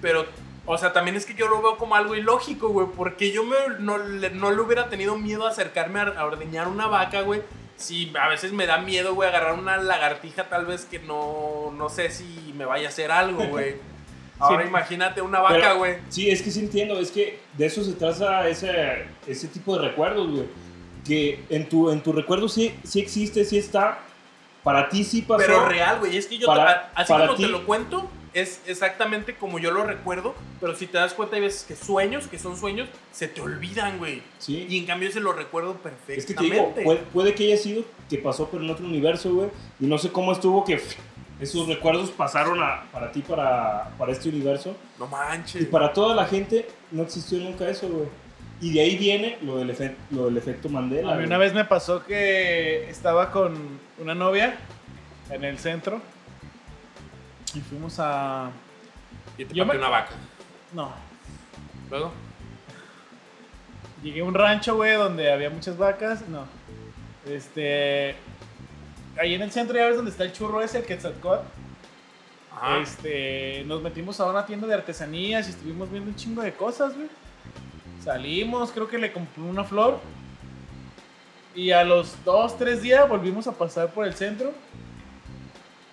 Pero, o sea, también es que yo lo veo como algo ilógico, güey. Porque yo me, no, le, no le hubiera tenido miedo a acercarme a, a ordeñar una vaca, güey. Si a veces me da miedo, güey, agarrar una lagartija, tal vez que no, no sé si me vaya a hacer algo, güey. Ahora Sí. imagínate una vaca, güey. Sí, es que sí entiendo, es que de eso se trata ese, ese tipo de recuerdos, güey. Que en tu, en tu recuerdo sí, sí existe, sí está. Para ti sí pasó. Pero real, güey. Es que yo, Para- te- así para como ti- te lo cuento, es exactamente como yo lo recuerdo. Pero si te das cuenta, hay veces que sueños, que son sueños, se te olvidan, güey. Sí. Y en cambio se lo recuerdo Es que te digo, perfectamente. puede, puede que haya sido que pasó pero en otro universo, güey. Y no sé cómo estuvo que esos recuerdos pasaron a, para ti, para, para este universo. no Y manches. para toda la gente no existió nunca eso, güey. Y de ahí viene lo del, efe- lo del efecto Mandela. A mí güey. una vez me pasó que estaba con una novia en el centro y fuimos a... Y te yo me- una vaca. No, Luego. llegué a un rancho, güey, donde había muchas vacas. No, este... Ahí en el centro ya ves donde está el churro ese, el Quetzalcóatl. Ajá. Este, nos metimos a una tienda de artesanías y estuvimos viendo un chingo de cosas, güey. Salimos, creo que le compré una flor. Y a los dos, tres días volvimos a pasar por el centro.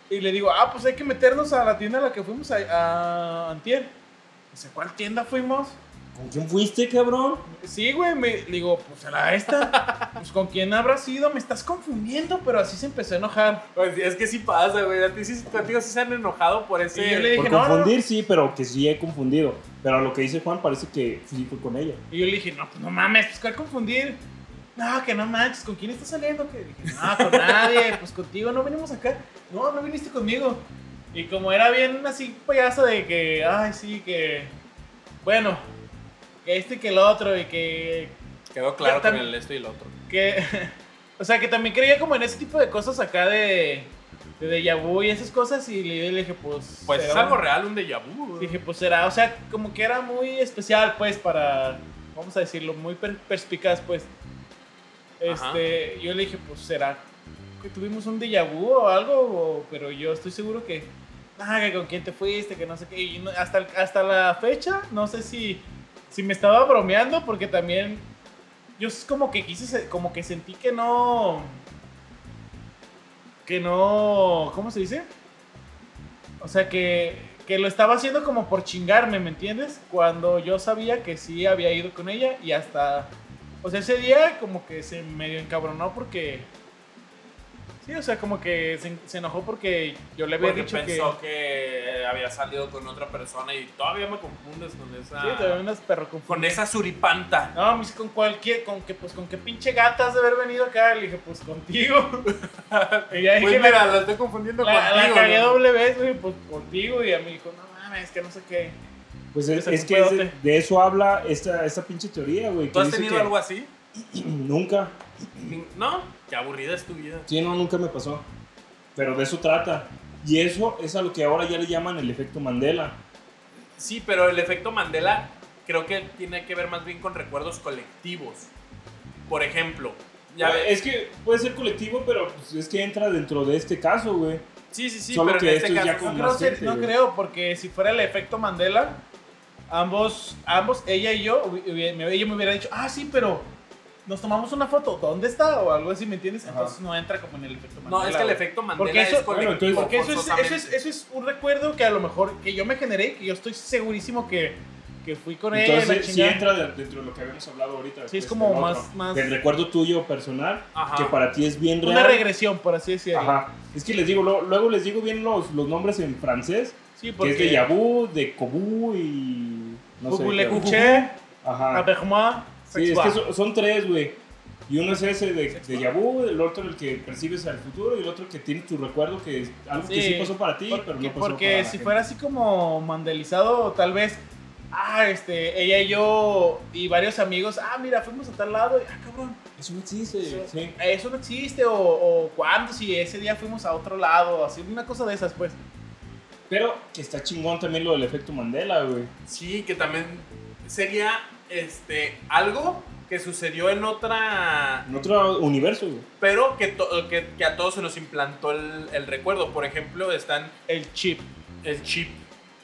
Y le digo, ah, pues hay que meternos a la tienda a la que fuimos a, a Antier. Dice, ¿cuál tienda fuimos? ¿Con quién fuiste, cabrón? Sí, güey, me digo, pues a la esta. <laughs> pues con quién habrá sido, me estás confundiendo, pero así se empezó a enojar. Pues, es que sí pasa, güey. A ti sí, contigo sí se han enojado por ese. Y yo le dije, Por no, no, no. confundir, sí, pero que sí he confundido. Pero a lo que dice Juan parece que sí fue con ella. Y yo le dije, no, pues no mames, pues cuál confundir. No, que no manches, ¿con quién estás saliendo? Que dije, no, con nadie, pues contigo no venimos acá. No, no viniste conmigo. Y como era bien así payaso de que, ay, sí, que. Bueno, que este y que el otro, y que. Quedó claro con el esto y el otro. que <laughs> o sea, que también creía como en ese tipo de cosas acá de. de déjà vu y esas cosas. Y le, le dije, pues. Pues es será- algo real, un déjà vu. Dije, pues será, o sea, como que era muy especial, pues, para, vamos a decirlo, muy per- perspicaz, pues. Este, yo le dije, pues será que tuvimos un déjà vu o algo, o- pero yo estoy seguro que, ah, que con quién te fuiste, que no sé qué. Y no- hasta, hasta la fecha, no sé si, si me estaba bromeando, porque también yo como que quise, se- como que sentí que no, que no, ¿cómo se dice? O sea, que, que lo estaba haciendo como por chingarme, ¿me entiendes? Cuando yo sabía que sí había ido con ella y hasta, o sea, ese día como que se medio encabronó porque, sí, o sea, como que se, se enojó porque yo le había Porque dicho que... pensó que... había salido con otra persona y todavía me confundes con esa... Sí, también unas perro con esa suripanta. No, me dice con cualquier, con que pues con qué pinche gatas de haber venido acá, le dije, pues contigo. <laughs> y ya dije, Pues la- mira, la estoy confundiendo la, la contigo. cagué ¿no? doble vez, güey, pues contigo. Y a mí dijo, no mames, que no sé qué. Pues es, Ese es que es de, eso habla esta, esta pinche teoría, güey. ¿Tú has tenido que- algo así? <clears throat> Nunca. ¿No? Qué aburrida es tu vida. Sí, no, nunca me pasó. Pero de eso trata. Y eso es a lo que ahora ya le llaman el efecto Mandela. Sí, pero el efecto Mandela creo que tiene que ver más bien con recuerdos colectivos. Por ejemplo, ya ves. es que puede ser colectivo, pero pues, es que entra dentro de este caso, güey. Sí, sí, sí, Solo pero que en este esto es ya caso. No con creo, gente, no creo, porque si fuera el efecto Mandela, ambos, ambos, ella y yo, ella me hubiera dicho, ah, sí, pero nos tomamos una foto, ¿dónde está? O algo así, ¿me entiendes? Ajá. Entonces no entra como en el efecto Mandela. No, es que el efecto Mandela Porque eso- es colectivo. bueno, entonces- Porque eso es, eso, es, eso es un recuerdo que a lo mejor que yo me generé, que yo estoy segurísimo que, que fui con la Entonces, sí entra de- dentro de lo que habíamos hablado ahorita. Sí, es pues, como del más- más- Del recuerdo tuyo personal, Ajá. que para ti es bien real. Una regresión, por así decirlo. Ajá. Es que les digo, lo- luego les digo bien los, los nombres en francés, Sí, que porque... es de Yabú, de Kobu y... No sé. Ajá. Sí, es que son, son tres, güey. Y uno es ese de, de va. Yabú, el otro el que percibes al futuro y el otro que tiene tu recuerdo que es algo que Sí, sí pasó para ti, Porque, pero no pasó porque para la si gente. fuera así como mandelizado, tal vez, ah, este, ella y yo y varios amigos, ah, mira, fuimos a tal lado, y, ah, cabrón, Eso no existe, eso, sí. eso no existe, o, o cuándo, si ese día fuimos a otro lado, así, una cosa de esas, pues. Pero que está chingón también lo del efecto Mandela, güey. Sí, que también sería este algo que sucedió en otra. En otro universo. Pero que, to- que, que a todos se nos implantó el, el recuerdo. Por ejemplo, están El chip. el chip.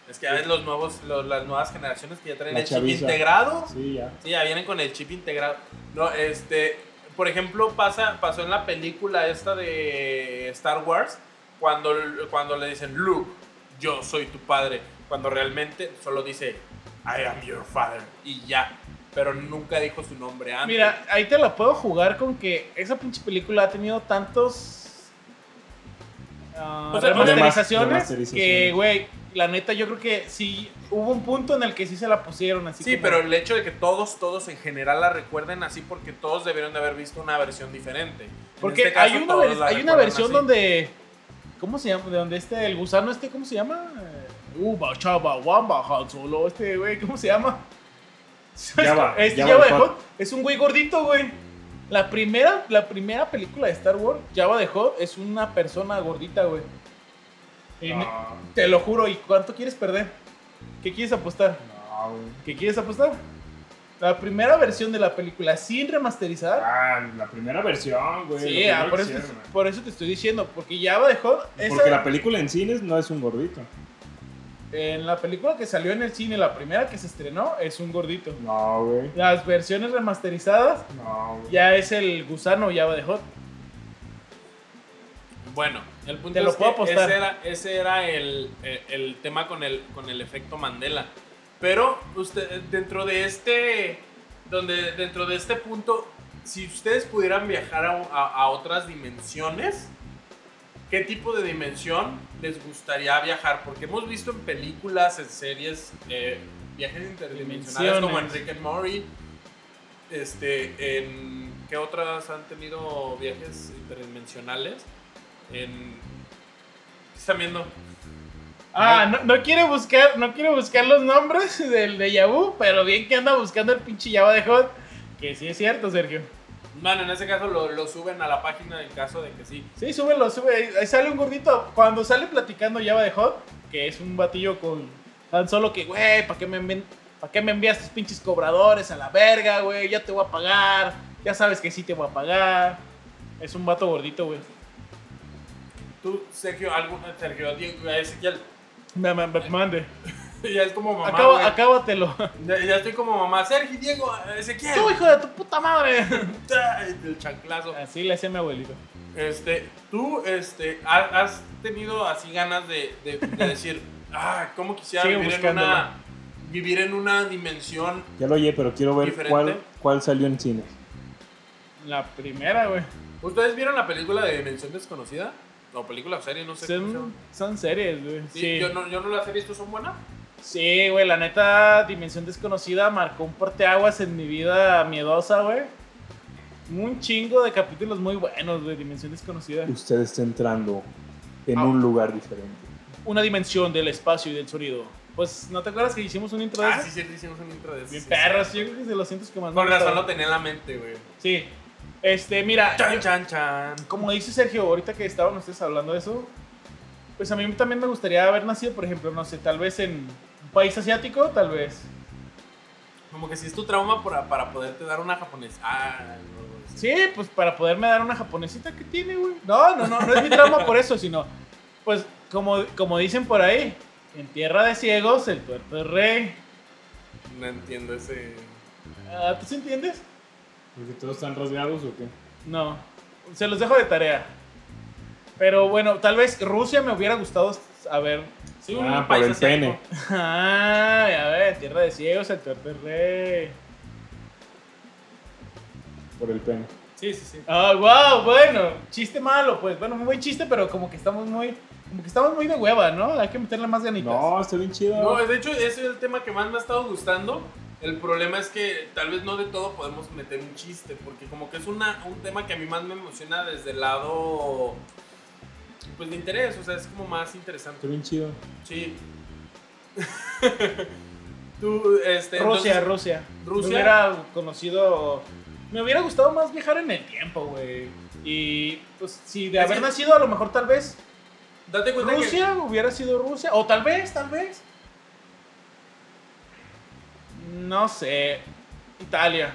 Es que ya ves los nuevos, los- las nuevas generaciones que ya traen La el chip integrado. Sí, ya. Sí, ya vienen con el chip integrado. No, este, por ejemplo, pasa, pasó en la película esta de Star Wars, cuando, cuando le dicen, Luke, yo soy tu padre, cuando realmente solo dice, I am your father, y ya. Pero nunca dijo su nombre antes. Mira, ahí te la puedo jugar con que esa pinche película ha tenido tantos ah, O sea, remasterizaciones remasterizaciones. que, güey, la neta yo creo que sí hubo un punto en el que sí se la pusieron así. Sí, como- pero el hecho de que todos, todos en general la recuerden así porque todos debieron de haber visto una versión diferente. En Porque este caso, hay una, hay una versión así. donde. ¿Cómo se llama? De donde este, el gusano este, ¿cómo se llama? Uba, chava, wamba, Han Solo, este güey, ¿cómo se llama? Jabba, <laughs> Es Jabba Jabba the the Hutt. Hutt. Es un güey gordito, güey. La primera, la primera película de Star Wars, Jabba the Hutt, es una persona gordita, güey. Y No, Te lo juro, ¿y cuánto quieres perder? ¿Qué quieres apostar? no, güey. ¿Qué quieres apostar? La primera versión de la película sin remasterizar. Ah, la primera versión, güey. Sí, ah, por, eso, por eso te estoy diciendo, porque the Hutt, esa- Porque la película en cines no es un gordito. En la película que salió en el cine, la primera que se estrenó, es un gordito. No, güey. Las versiones remasterizadas No, güey. ya es el gusano Jabba the Hutt. Bueno, el punto Te lo es puedo que apostar. ese era, ese era el, el- el tema con el, con el efecto Mandela. Pero usted, dentro de este, donde, dentro de este punto, si ustedes pudieran viajar a, a- a otras dimensiones, ¿qué tipo de dimensión les gustaría viajar? Porque hemos visto en películas, en series, eh, viajes interdimensionales como en. Rick and Morty. Este, en ¿qué otras han tenido viajes interdimensionales? En ¿Qué están viendo? Ah, no, no quiere buscar, no quiere buscar los nombres <laughs> del de Yabu, pero bien que anda buscando el pinche Jabba the Hutt. Que sí es cierto, Sergio. Bueno, en ese caso lo, lo suben a la página en caso de que sí. Sí, súbelo, sube. Ahí, sale un gordito. Cuando sale platicando Jabba the Hutt, que es un batillo con tan solo que, güey, ¿para qué me? ¿Para qué me envías tus pinches cobradores a la verga, güey? Ya te voy a pagar. Ya sabes que sí te voy a pagar. Es un vato gordito, güey. Tú, Sergio, algún, Sergio, Diego, Ezequiel, Me, me, me mande. <laughs> ya es como mamá, Acaba, güey. acábatelo. Ya, ya estoy como mamá. Sergio, Diego, Ezequiel. ¡Tú, hijo de tu puta madre! <laughs> El chanclazo. Así le hacía mi abuelito. Este, tú, este, ha- has tenido así ganas de, de, de decir, <laughs> ah, cómo quisiera Sigue vivir en una, vivir en una dimensión. Ya lo oye, pero quiero ver ¿Diferente? cuál, cuál salió en cine. La primera, güey. ¿Ustedes vieron la película de Dimensión Desconocida? O película o serie, no sé. cómo se llama. Son, son series, güey. Sí, Sí, Yo, no, yo no las he visto, ¿son buenas? Sí, güey, la neta, Dimensión Desconocida marcó un porteaguas en mi vida miedosa, güey. Un chingo de capítulos muy buenos, güey, Dimensión Desconocida. Usted está entrando en Ah. un lugar diferente. Una dimensión del espacio y del sonido. Pues, ¿no te acuerdas que hicimos un intro de Ah, eso? sí, cierto, hicimos un intro de eso. Bien sí, perros, sí. yo creo que es de los cientos que más me Con razón lo tenía en la mente, güey. Sí. Este, mira, Chan, yo- chan, chan. como dice Sergio, ahorita que estaban ustedes hablando de eso, pues a mí también me gustaría haber nacido, por ejemplo, no sé, tal vez en país asiático, tal vez. Como que si es tu trauma para, para poderte dar una japonesa. Ah, no. Sí, pues para poderme dar una japonesita que tiene, güey. No, no, no, no es mi trauma por eso, sino, pues como, como dicen por ahí, en tierra de ciegos el tuerto es rey. No entiendo ese. Ah, ¿Tú sí entiendes? ¿Porque todos están rasgados o qué? No, se los dejo de tarea. Pero bueno, tal vez Rusia me hubiera gustado saber. Sí, un Ah, por país el pene. Ah, ya ves, tierra de ciegos el tuerto es rey. Por el pene. Sí, sí, sí. Ah, wow, bueno, chiste malo, pues. Bueno, muy buen chiste, pero como que estamos muy, como que estamos muy de hueva, ¿no? Hay que meterle más ganitas. No, está bien chido. No, de hecho, ese es el tema que más me ha estado gustando. El problema es que tal vez no de todo podemos meter un chiste, porque como que es una, un tema que a mí más me emociona desde el lado pues de interés, o sea, es como más interesante. Está bien chido. Sí. <laughs> Tú, este, Rusia, entonces- Rusia. Rusia. Me hubiera conocido. Me hubiera gustado más viajar en el tiempo, güey. Y pues si de Es haber que- nacido, a lo mejor tal vez date cuenta que Rusia hubiera sido Rusia. O tal vez, tal vez. No sé. Italia.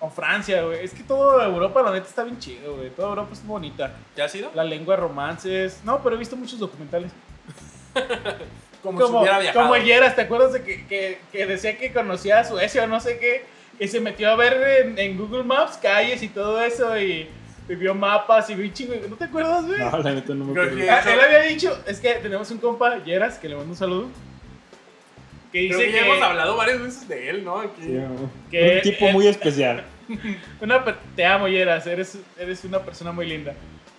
O Francia, güey. Es que toda Europa, la neta, está bien chido, güey. Toda Europa es bonita. ¿ya has ido? La lengua, romances. No, pero he visto muchos documentales. <laughs> Como, si Como, hubiera viajado. como Yeras, ¿te acuerdas de que, que, que decía que conocía a Suecia o no sé qué? Y se metió a ver en, en Google Maps calles y todo eso y, y vio mapas y vio chingo. de- ¿No te acuerdas, güey? No, la neta no me acuerdo. Ah, él había dicho, es que tenemos un compa, Yeras, que le mando un saludo. Que dice Creo que, hemos hablado varias veces de él, ¿no? Aquí. Sí, no. Que un tipo él- muy especial. <laughs> Una te amo, Yeras, eres, eres una persona muy linda.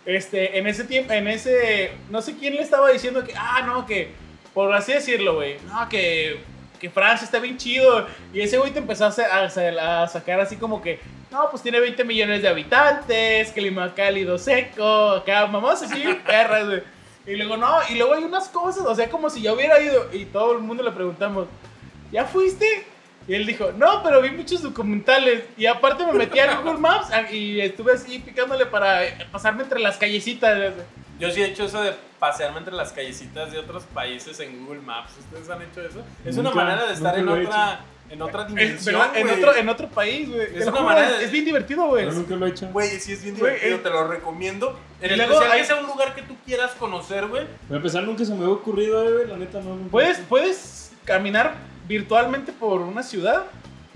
Este, en ese tiempo, en ese, no sé quién le estaba diciendo que, ah, no, que, por así decirlo, güey, no, que, que Francia está bien chido. Y ese güey te empezó a, hacer- a a sacar así como que, no, pues tiene 20 millones de habitantes, clima cálido seco, acá, mamás así, <laughs> perras, güey. Y luego, no, y luego hay unas cosas, o sea, como si yo hubiera ido y todo el mundo le preguntamos, ¿ya fuiste? Y él dijo, no, pero vi muchos documentales. Y aparte me metí a Google Maps y estuve así picándole para pasarme entre las callecitas. Yo sí he hecho eso de pasearme entre las callecitas de otros países en Google Maps. ¿Ustedes han hecho eso? Es una manera de estar en he otra, en otra Es, dimensión. ¿verdad? en, otro, en otro país, güey. Es lo una juro, manera es, de- es bien divertido, güey. Yo nunca lo he hecho. Güey, sí es bien divertido, eh. te lo recomiendo. En Y luego especial hay- sea un lugar que tú quieras conocer, güey. Para empezar, nunca se me había ocurrido, eh, güey. La neta no. Puedes, puedes caminar virtualmente por una ciudad,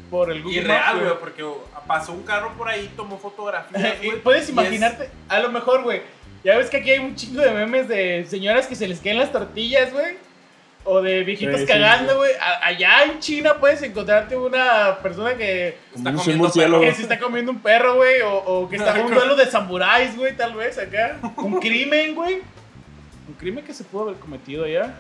por el Google Y real, güey. porque pasó un carro por ahí, tomó fotografías, <laughs> Y puedes es- imaginarte, a lo mejor, güey. Ya ves que aquí hay un chingo de memes de señoras que se les caen las tortillas, güey. O de viejitos Sí, cagando, sí. güey. A- Allá en China puedes encontrarte una persona que, está un comiendo que se está comiendo un perro, güey. O, o que está <laughs> en un duelo de samuráis, güey, tal vez acá. Un <laughs> crimen, güey. Un crimen que se pudo haber cometido allá.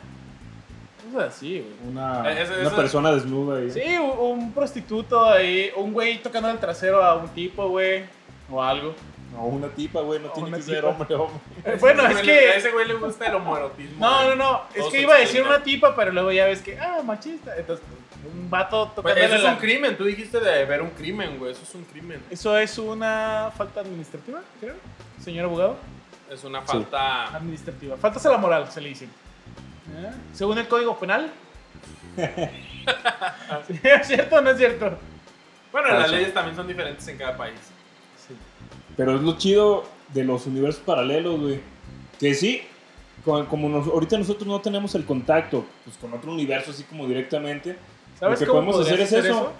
Cosas así, güey. Una, Eh, eso- una eso- persona desnuda ahí. Sí, un, un prostituto ahí. Un güey tocando el trasero a un tipo, güey. O algo. No, una tipa, güey. No O tiene una que ser tipa. hombre, hombre. <laughs> Bueno, es le- A que. ese güey le gusta el homoerotismo. No, no, no. Es que iba a decir una tipa, pero luego ya ves que. Ah, machista. Entonces, un vato tocando eso es la... un crimen, tú dijiste de ver un crimen, güey. Eso es un crimen. Eso es una falta administrativa, creo. Señor abogado. Es una falta. Administrativa. Faltas a la moral, se le dice. ¿Eh? Según el código penal. ¿Sí, <laughs> <laughs> ¿Es cierto o no es cierto? Bueno, las leyes también son diferentes en cada país. Pero es lo chido de los universos paralelos, güey. Que sí, co- como nos- ahorita nosotros no tenemos el contacto pues, con otro universo así como directamente, ¿Sabes Lo que cómo podemos hacer es eso.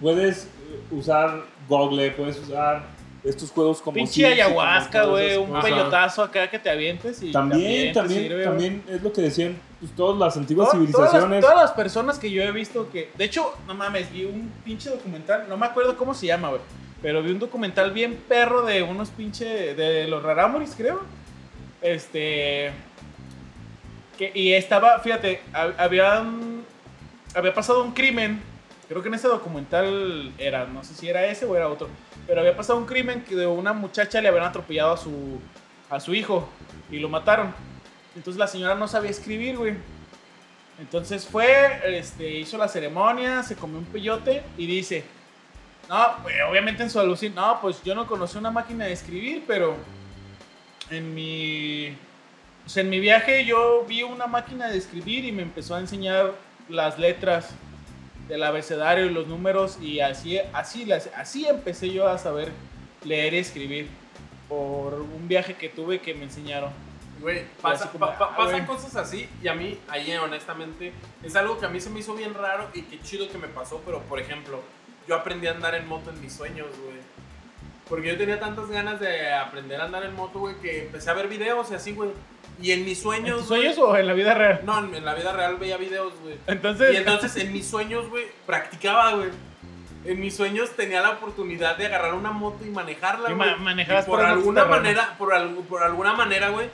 puedes eh, usar Google, puedes usar estos juegos como Pinche ayahuasca, güey, un cosas. peyotazo acá que te avientes y También, te también, sirve, también es lo que decían pues, todas las antiguas Todas- civilizaciones. Todas las, todas las personas que yo he visto que. De hecho, no mames, vi un pinche documental. No me acuerdo cómo se llama, güey. Pero vi un documental bien perro de unos pinche. De los Raramuris, creo. Este. Que, y estaba, fíjate, hab- había. un- Había pasado un crimen. Creo que en ese documental era. No sé si era ese o era otro. Pero había pasado un crimen que de una muchacha le habían atropellado a su. A su hijo. Y lo mataron. Entonces la señora no sabía escribir, güey. Entonces fue, este, hizo la ceremonia, se comió un peyote y dice, no, pues, obviamente en su alucin, no, pues yo no conocí una máquina de escribir, pero en mi, pues, en mi viaje yo vi una máquina de escribir y me empezó a enseñar las letras del abecedario y los números y así, así, así empecé yo a saber leer y escribir por un viaje que tuve que me enseñaron. Güey, pasa- como, pa- pa- ah, pasan cosas así y a mí, ahí honestamente, es algo que a mí se me hizo bien raro y qué chido que me pasó, pero por ejemplo, yo aprendí a andar en moto en mis sueños, güey. Porque yo tenía tantas ganas de aprender a andar en moto, güey, que empecé a ver videos y así, güey. Y en mis ¿En sueños... tus güey- sueños o en la vida real? No, en, en la vida real veía videos, güey. Entonces, Y entonces en mis sueños, güey, practicaba, güey. En mis sueños tenía la oportunidad de agarrar una moto y manejarla, Y güey. manejabas Y por por alguna manera, por, algu- por alguna manera, güey,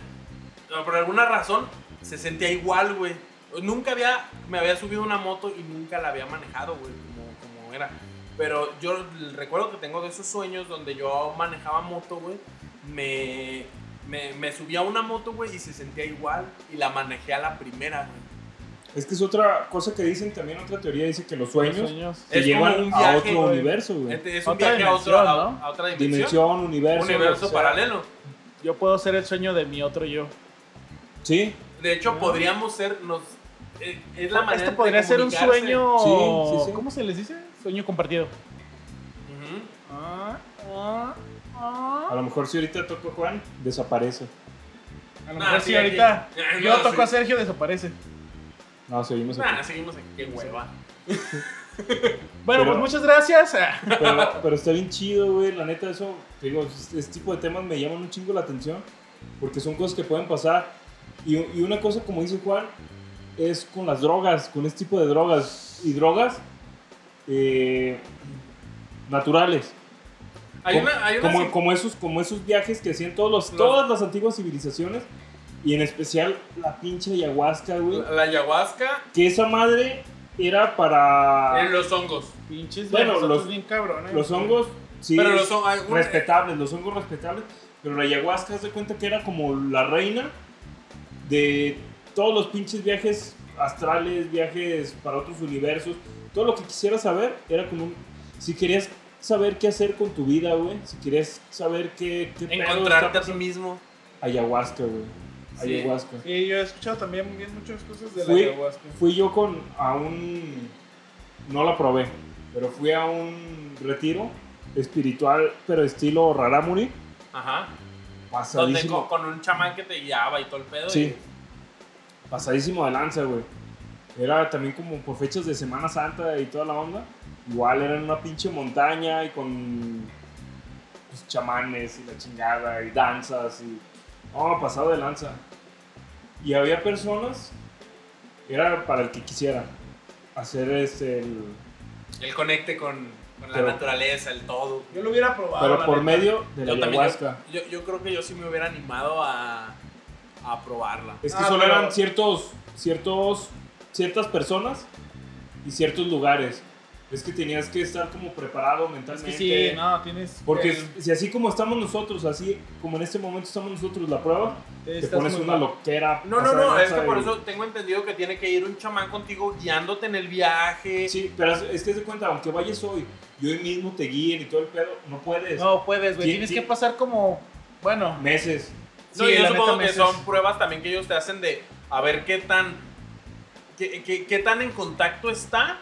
por alguna razón, se sentía igual, güey. Nunca había, me había subido una moto y nunca la había manejado, güey, como, como era. Pero yo recuerdo que tengo de esos sueños donde yo manejaba moto, güey. Me, me, me subía a una moto, güey, y se sentía igual. Y la manejé a la primera, güey. Es que es otra cosa que dicen también, otra teoría dice que los sueños, sueños. te Es llevan un a viaje, otro güey. universo, güey. Este es un Otra viaje a, otro- dimensión, a- ¿no? a otra dimensión. Dimensión, universo. universo que sea. paralelo. Yo puedo ser el sueño de mi otro yo. Sí, De hecho, Ah. podríamos ser. Nos, eh, es la manera Este de podría ser un sueño. Sí, sí, sí. ¿Cómo se les dice? Sueño compartido. Ah, ah, a ah. lo mejor si ahorita toco a Juan, desaparece. A lo Nah, mejor sí, si ahorita Ah, yo no, toco sí. a Sergio, desaparece. No, seguimos aquí. Nah, seguimos aquí. Qué hueva. <laughs> Bueno, Pero- pues muchas gracias. <laughs> Pero, pero está bien chido, güey. La neta, eso, te digo, este, este tipo de temas me llaman un chingo la atención. Porque son cosas que pueden pasar. Y, y una cosa, como dice Juan, es con las drogas, con este tipo de drogas. Y drogas eh, naturales. Hay como, una. Hay una como, sim- como esos, como esos viajes que hacían todos los, todas las antiguas civilizaciones. Y en especial la pinche ayahuasca, güey. la, la ayahuasca Que esa madre era para en los hongos. Pinches Bueno, los- bien cabrones. los hongos. Sí, Pero los hongos. respetables, los hongos respetables, pero la ayahuasca, haz de cuenta que era como la reina de todos los pinches viajes astrales, viajes para otros universos, todo lo que quisieras saber era como un... Si querías saber qué hacer con tu vida, güey, si querías saber qué... qué encontrarte a ti mismo. Ayahuasca, güey. Sí. Ayahuasca. Sí, yo he escuchado también bien muchas cosas de Fui- la ayahuasca. Fui yo con a un... No la probé, pero fui a un retiro espiritual, pero estilo Raramuri. Ajá. Donde Pasadísimo. con, con un chamán que te guiaba y todo el pedo. Sí. Pasadísimo de lanza, güey. Era también como por fechas de Semana Santa y toda la onda. Igual era en una pinche montaña y con pues, chamanes y la chingada y danzas y... Oh, pasado de lanza. Y había personas, era para el que quisiera hacer este, el... Conecte con, con la naturaleza, el todo. Yo lo hubiera probado. Pero por neta. medio de la Yo ayahuasca. Yo, yo, yo creo que yo sí me hubiera animado a, a probarla. Es que Ah, solo pero- eran ciertos, ciertos, ciertas personas y ciertos lugares. Es que tenías que estar como preparado Es mentalmente. que sí, no, tienes. Porque el- si así como estamos nosotros, así como en este momento estamos nosotros, la prueba, te estás pones una mal. loquera. No, no, no, es que por eso tengo entendido que tiene que ir un chamán contigo guiándote en el viaje. Sí, pero es- es que es de cuenta, aunque vayas hoy y hoy mismo te guíen y todo el pedo, no puedes. No puedes, güey. ¿Quién- Tienes que pasar como. Bueno, Meses. No, sí, y yo supongo que meses. son pruebas también que ellos te hacen de a ver qué tan qué, qué- qué tan en contacto está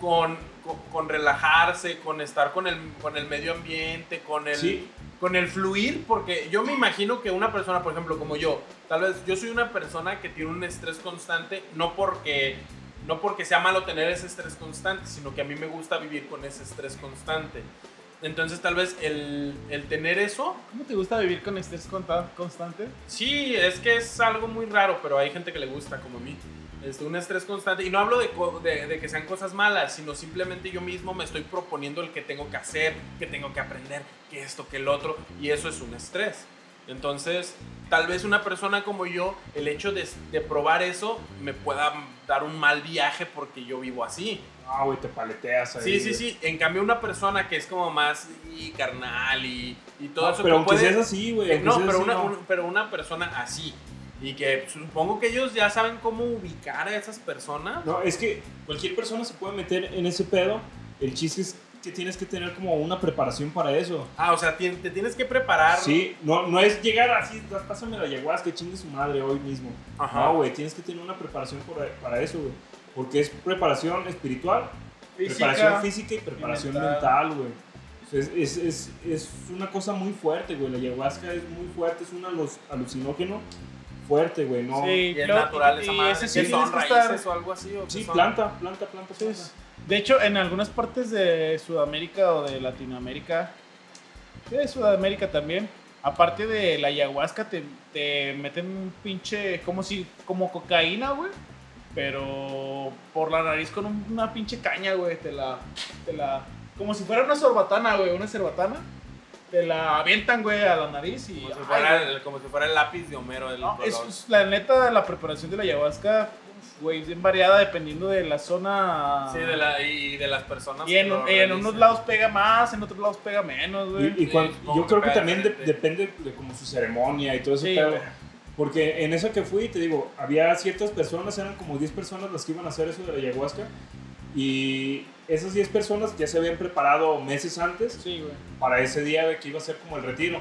con, con, con relajarse, con estar con el, con el medio ambiente, con el, Sí. con el fluir, porque yo me imagino que una persona, por ejemplo, como yo, tal vez yo soy una persona que tiene un estrés constante, no porque, no porque sea malo tener ese estrés constante, sino que a mí me gusta vivir con ese estrés constante. Entonces tal vez el, el tener eso, ¿Cómo te gusta vivir con estrés constante? sí, es que es algo muy raro, pero hay gente que le gusta, como a mí. Este, un estrés constante. Y no hablo de, de, de que sean cosas malas, sino simplemente yo mismo me estoy proponiendo el que tengo que hacer, que tengo que aprender, que esto, que el otro. Y eso es un estrés. Entonces, tal vez una persona como yo, el hecho de, de probar eso me pueda dar un mal viaje porque yo vivo así. Ah, güey, te paleteas ahí. Sí, sí, sí. En cambio, una persona que es como más y carnal y, y todo No, eso. pero que aunque puede- seas así, güey. eh, no, pero así, una, no. un- pero una persona así. Y que supongo que ellos ya saben cómo ubicar a esas personas. No, es que cualquier persona se puede meter en ese pedo. El chiste es que tienes que tener como una preparación para eso. Ah, o sea, te tienes que preparar. Sí, no, no es llegar así, pásame la ayahuasca, chingue su madre hoy mismo. Ajá. No, güey, tienes que tener una preparación por- para eso, güey. Porque es preparación espiritual, preparación física y preparación mental. mental, güey. O sea, Es, es, es, es una cosa muy fuerte, güey. La ayahuasca es muy fuerte, es un alu- alucinógeno fuerte, güey. No, Sí, Y es natural y- esa y madre. ese ¿Qué sí son que estar- raíces o algo así? ¿o qué Sí, son? planta, planta, planta, Sí, planta. es- De hecho, en algunas partes de Sudamérica o de Latinoamérica, sí, de Sudamérica también, aparte de la ayahuasca, te, te meten un pinche, como si, como cocaína, güey, pero por la nariz con un- una pinche caña, güey, te la, te la, como si fuera una sorbatana, güey, una cerbatana, te la avientan, güey, a la nariz y... Como si, fuera el, como si fuera el lápiz de Homero. El No, es, color. es- la neta, la preparación de la ayahuasca, güey, es bien variada dependiendo de la zona. Sí, de la, y de las personas. Y que en, lo en unos lados pega más, en otros lados pega menos, güey. Y, y Sí, cuan- supongo yo creo que que también de- depende. de como su ceremonia y todo Sí, pedo. güey. Porque en eso que fui, te digo, había ciertas personas, eran como 10 personas las que iban a hacer eso de la ayahuasca. Y esas 10 personas ya se habían preparado meses antes Sí, güey. para ese día de que iba a ser como el retiro.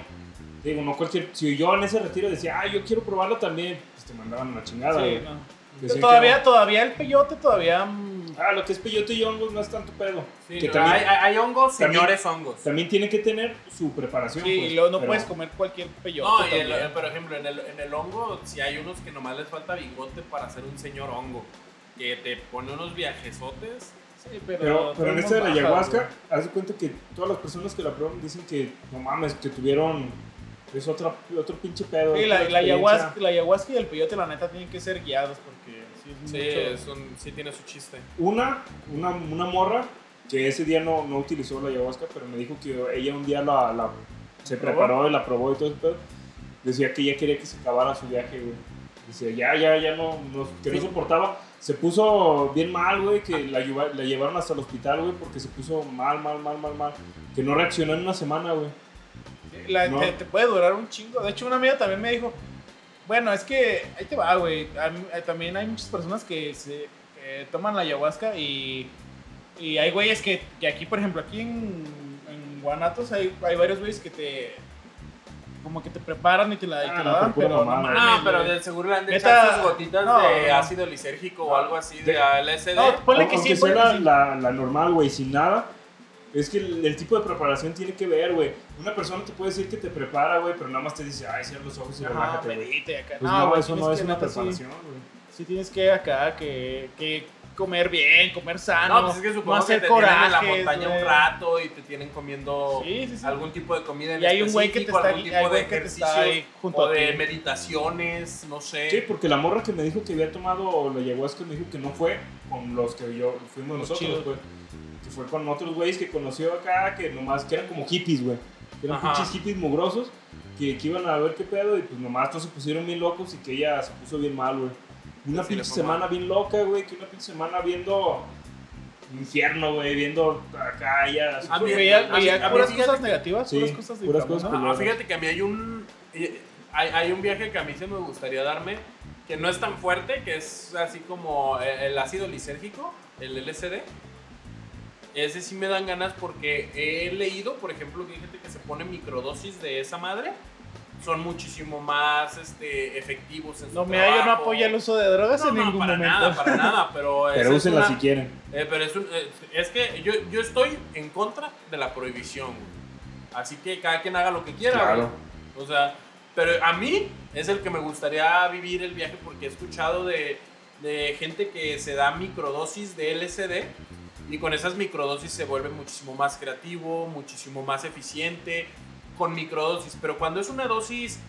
Digo, no cualquier. Si yo en ese retiro decía, ah, yo quiero probarlo también, pues te mandaban a la chingada. Sí, güey. no. Todavía, no. todavía el peyote, todavía. mm, Ah, lo que es peyote y hongos no es tanto pedo. Sí, que no, también, hay, hay- hongos, también- señores hongos. también tiene que tener su preparación. Sí, pues, y luego no pero- puedes comer cualquier peyote. No, y el- eh, por ejemplo, en el, en el hongo, si hay unos que nomás les falta bigote para ser un señor hongo, que te pone unos viajesotes. Sí, pero, Pero, pero en este de la bajas, ayahuasca, güey. haz de cuenta que todas las personas que la prueban dicen que no mames, que tuvieron. Es otra, otro pinche pedo. Sí, la, la ayahuasca, la ayahuasca y el peyote, la neta, tienen que ser guiados porque sí es Sí, mucho- es un- sí tiene su chiste. Una, una, una morra que ese día no, no utilizó la ayahuasca, pero me dijo que ella un día la, la- se ¿Probó? preparó y la probó y todo ese pedo. Decía que ella quería que se acabara su viaje, güey. Decía, ya, ya, ya no, no- que no soportaba. Se puso bien mal, güey, que la, lleva- la llevaron hasta el hospital, güey, porque se puso mal, mal, mal, mal, mal. Que no reaccionó en una semana, güey. No. te, te puede durar un chingo. De hecho, una amiga también me dijo, bueno, es que ahí te va, güey. Eh, También hay muchas personas que se que toman la ayahuasca y, y hay güeyes que, que aquí, por ejemplo, aquí en, en Guanatos hay, hay varios güeyes que te como que te preparan y te la, y Ah, te no, la dan, pero no No, pero güey. de seguro le han de echar sus gotitas no, de no. ácido lisérgico o algo así de De- LSD. No, ponle que sí, sea la, que sí. la, la normal, güey, sin nada. Es que el, el tipo de preparación tiene que ver, güey. Una persona te puede decir que te prepara, güey, pero nada más te dice, ay, cierra los ojos y Ajá, relájate, y acá. Pues no, no, güey, eso no es una sí- preparación, güey. Sí, tienes que acá que, que comer bien, comer sano. No, pues es que supongo hacer que te tienen en la corajes, montaña güey. un rato y te tienen comiendo Sí, sí, sí. algún tipo de comida en Y hay un güey que te está algún tipo hay de que ahí junto o a de ti. meditaciones, no sé. Sí, porque la morra que me dijo que había tomado la ayahuasca me dijo que no fue con los que yo fuimos Los nosotros, pues. Que fue con otros güeyes que conoció acá, que nomás, que eran como hippies, güey. Que eran pinches hippies mugrosos, que, que iban a ver qué pedo y pues nomás todos se pusieron bien locos y que ella se puso bien mal, güey. Una Sí, pinche semana bien loca, güey, que una pinche semana viendo infierno, güey, viendo acá ella. A mí- Veía, a mí- veía a mí puras fíjate cosas que- negativas, Sí, puras cosas puras digamos, cosas ¿no? Ah, fíjate que a mí hay un eh, hay, hay un viaje que a mí se me gustaría darme que no es tan fuerte, que es así como eh, el ácido lisérgico, el LSD. Ese sí me dan ganas porque he leído, por ejemplo, que hay gente que se pone microdosis de esa madre son muchísimo más este, efectivos en su No, mira, yo no apoyo el uso de drogas No, en no, ningún para momento. nada, para nada, pero... <laughs> Pero úsenla una- si quieren. eh, pero es, un- eh, es que yo, yo estoy en contra de la prohibición, güey. Así que cada quien haga lo que quiera, Claro. güey. O sea, pero a mí es el que me gustaría vivir el viaje porque he escuchado de, de gente que se da microdosis de LSD y con esas microdosis se vuelve muchísimo más creativo, muchísimo más eficiente con microdosis. Pero cuando es una dosis,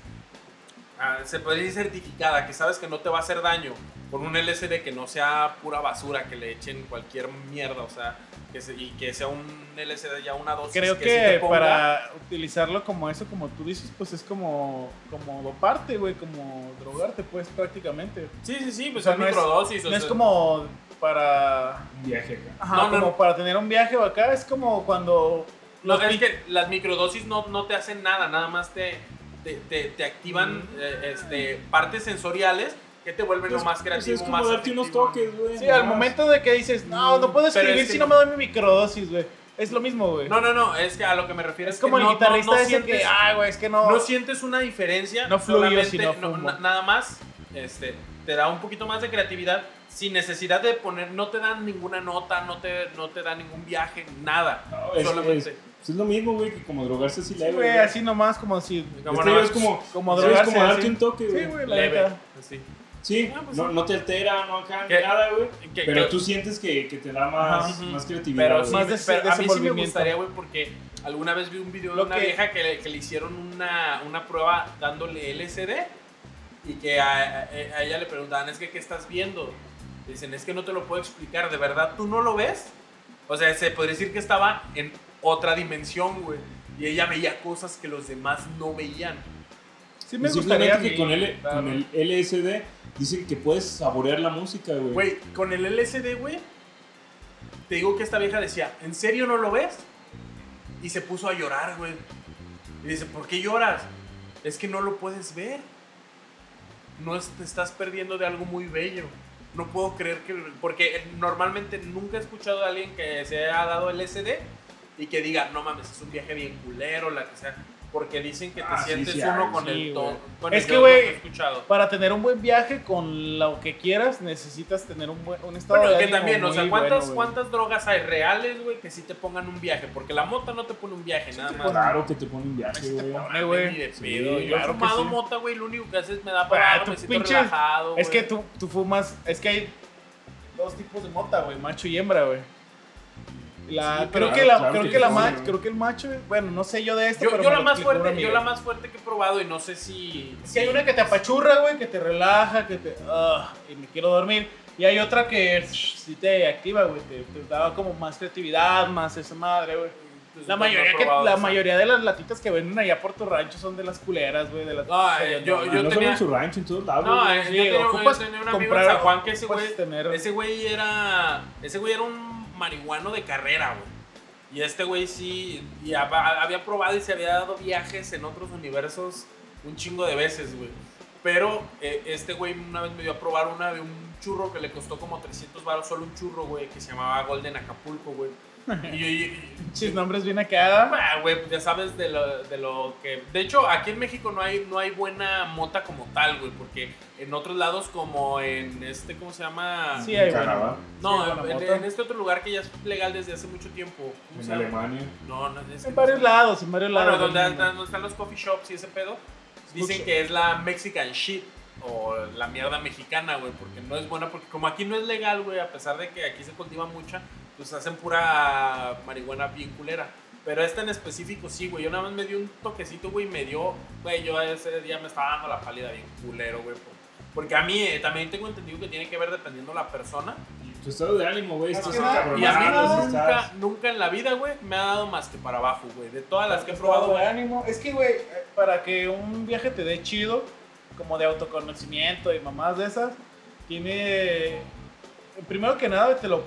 ah, se puede decir certificada, que sabes que no te va a hacer daño, con un LSD que no sea pura basura, que le echen cualquier mierda, o sea, que se- y que sea un LSD ya una dosis Creo que, que, sí te ponga- para utilizarlo como eso, como tú dices, pues es como, como doparte, güey, como drogarte, pues prácticamente. Sí, sí, sí, pues O sea, son no es- microdosis. o No es sea, como para... Un viaje acá. Ajá, No, no, como no. para tener un viaje o acá, es como cuando... No, es que las microdosis no, no te hacen nada, nada más te, te, te- te activan Mm. eh, este, partes sensoriales que te vuelven lo más Pues creativo, es como más darte unos toques, güey. Sí, al momento de que dices, no, no puedo escribir es que si no- no me doy mi microdosis, güey. Es lo mismo, güey. No, no, no, es que a lo que me refiero es es, como que el no, guitarrista no, no ese sientes, que, ah, güey, es que no... no sientes una diferencia. No fluyo solamente si no nada más este, te da un poquito más de creatividad sin necesidad de poner, no te dan ninguna nota, no te, no te da ningún viaje, nada. No, es, solamente. Es- pues es lo mismo, güey, que como drogarse así Sí, leve. güey, así nomás como si... Como Este nada es como, Como drogarse. es como darte así. un toque, güey. Sí, güey, la leve. así. Sí, Ah, pues no, sí. no te altera, no acá, nada, güey. Pero que- tú sientes que, que te da más, Ajá. más creatividad. Pero, sí, Más des- pero a mí sí me gustaría, güey, porque alguna vez vi un video de Lo una que- vieja que, le- que le hicieron una, una prueba dándole LSD y que a, a- a ella le preguntaban, es que, ¿qué estás viendo? Dicen, es que no te lo puedo explicar, ¿de verdad tú no lo ves? O sea, se podría decir que estaba en otra dimensión, güey. Y ella veía cosas que los demás no veían. Sí me Y gustaría que con, L, claro. con el LSD dicen que puedes saborear la música, güey. Güey, con el LSD, güey, te digo que esta vieja decía, ¿en serio no lo ves? Y se puso a llorar, güey. Y dice, ¿por qué lloras? Es que no lo puedes ver. No es- te estás perdiendo de algo muy bello. No puedo creer que... Porque normalmente nunca he escuchado a alguien que se haya dado LSD y que diga, no mames, es un viaje bien culero, la que sea. Porque dicen que te Ah, sientes sí, uno con sí, el todo. Es que, güey, Para tener un buen viaje con lo que quieras, necesitas tener un, buen, un estado Bueno, de que ánimo también, o sea, ¿cuántas, bueno. ¿cuántas drogas hay reales, güey, que sí te pongan un viaje? Porque la mota no te pone un viaje, nada más. Claro que te pone un viaje, güey. Yo claro he fumado sí. mota, güey, lo único que hace es me da Ah, para me siento pinche- relajado, Es que tú, tú fumas, es que hay dos tipos de mota, güey, macho y hembra, güey. La, Sí, creo claro, que la, claro creo que que la güey. creo que el macho, bueno, no sé yo de esto, Yo, pero yo la más fuerte, yo la más fuerte que he probado y no sé si... Es que hay si- una que te apachurra, güey, que te relaja, que te. ah, y me quiero dormir. Y hay otra que sí te activa, güey, te, te da como más creatividad, más esa madre, güey. pues, La no mayoría, que, probado la mayoría de las latitas que venden allá por tu rancho son de las culeras, güey, de las. No, eh, yo- no solo tenía- en su rancho, en todos lados. No, eh, Sí, yo tenía, yo tenía un amigo en comprar- San Juan que ese güey... tener- Ese güey era. Ese güey era un marihuano de carrera, güey. Y este güey sí. Y hab- había probado y se había dado viajes en otros universos un chingo de veces, güey. Pero eh, este güey una vez me dio a probar una de un churro que le costó como 300 baros, solo un churro, güey, que se llamaba Golden Acapulco, güey. <laughs> Y y- y- Chis nombres bien acá. Ah, güey, pues ya sabes de lo, de lo que... De hecho, aquí en México no hay, no hay buena mota como tal, güey, porque en otros lados como en este, ¿cómo se llama? Sí, hay Canadá, No, sí, en, este otro lugar que ya es legal desde hace mucho tiempo. ¿Cómo se en? Alemania. No, no, es En varios lados, en varios Bueno, lados. donde, del mundo. donde están los coffee shops y ese pedo, dicen que es la Mexican shit o la mierda mexicana, güey, porque no es buena, porque como aquí no es legal, güey, a pesar de que aquí se cultiva mucha, pues hacen pura marihuana bien culera. Pero esta en específico sí, güey. Yo nada más me dio un toquecito, güey, y me dio, güey, yo ese día me estaba dando la pálida bien culero, güey. por- Porque a mí eh, también tengo entendido que tiene que ver dependiendo la persona. Tu estado de ánimo, güey. Estás encabronado, Y a mí nunca, nunca en la vida, güey, me ha dado más que para abajo, güey. De todas las que he Estado probado, de güey. ánimo. Es que, güey, eh, para que un viaje te dé chido, como de autoconocimiento y mamás de esas, tiene. Primero que nada, te lo.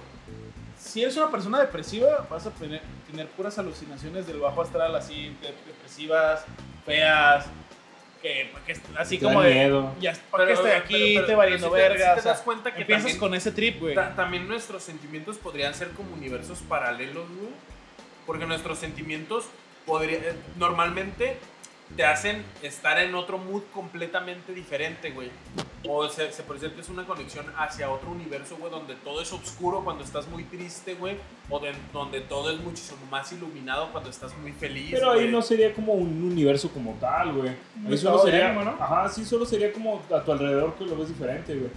Si eres una persona depresiva, vas a tener, tener puras alucinaciones del bajo astral, así, de- depresivas, feas, que, que así Te como da de. miedo. Ya, ¿para qué Pero- estoy aquí? pero- pero- te valiendo te- verga. sí te o sea, das cuenta que empiezas también- con ese trip, güey. Ta- también nuestros sentimientos podrían ser como universos paralelos, güey. Porque nuestros sentimientos podría, eh, normalmente te hacen estar en otro mood completamente diferente, güey. O se, se presenta es una conexión hacia otro universo, güey, donde todo es oscuro cuando estás muy triste, güey. O de- donde todo es muchísimo más iluminado cuando estás muy feliz. Pero ahí güey. no sería como un universo como tal, güey. Ahí solo sería, ánimo, ¿no? ajá, sí, solo sería como a tu alrededor que lo ves diferente, güey.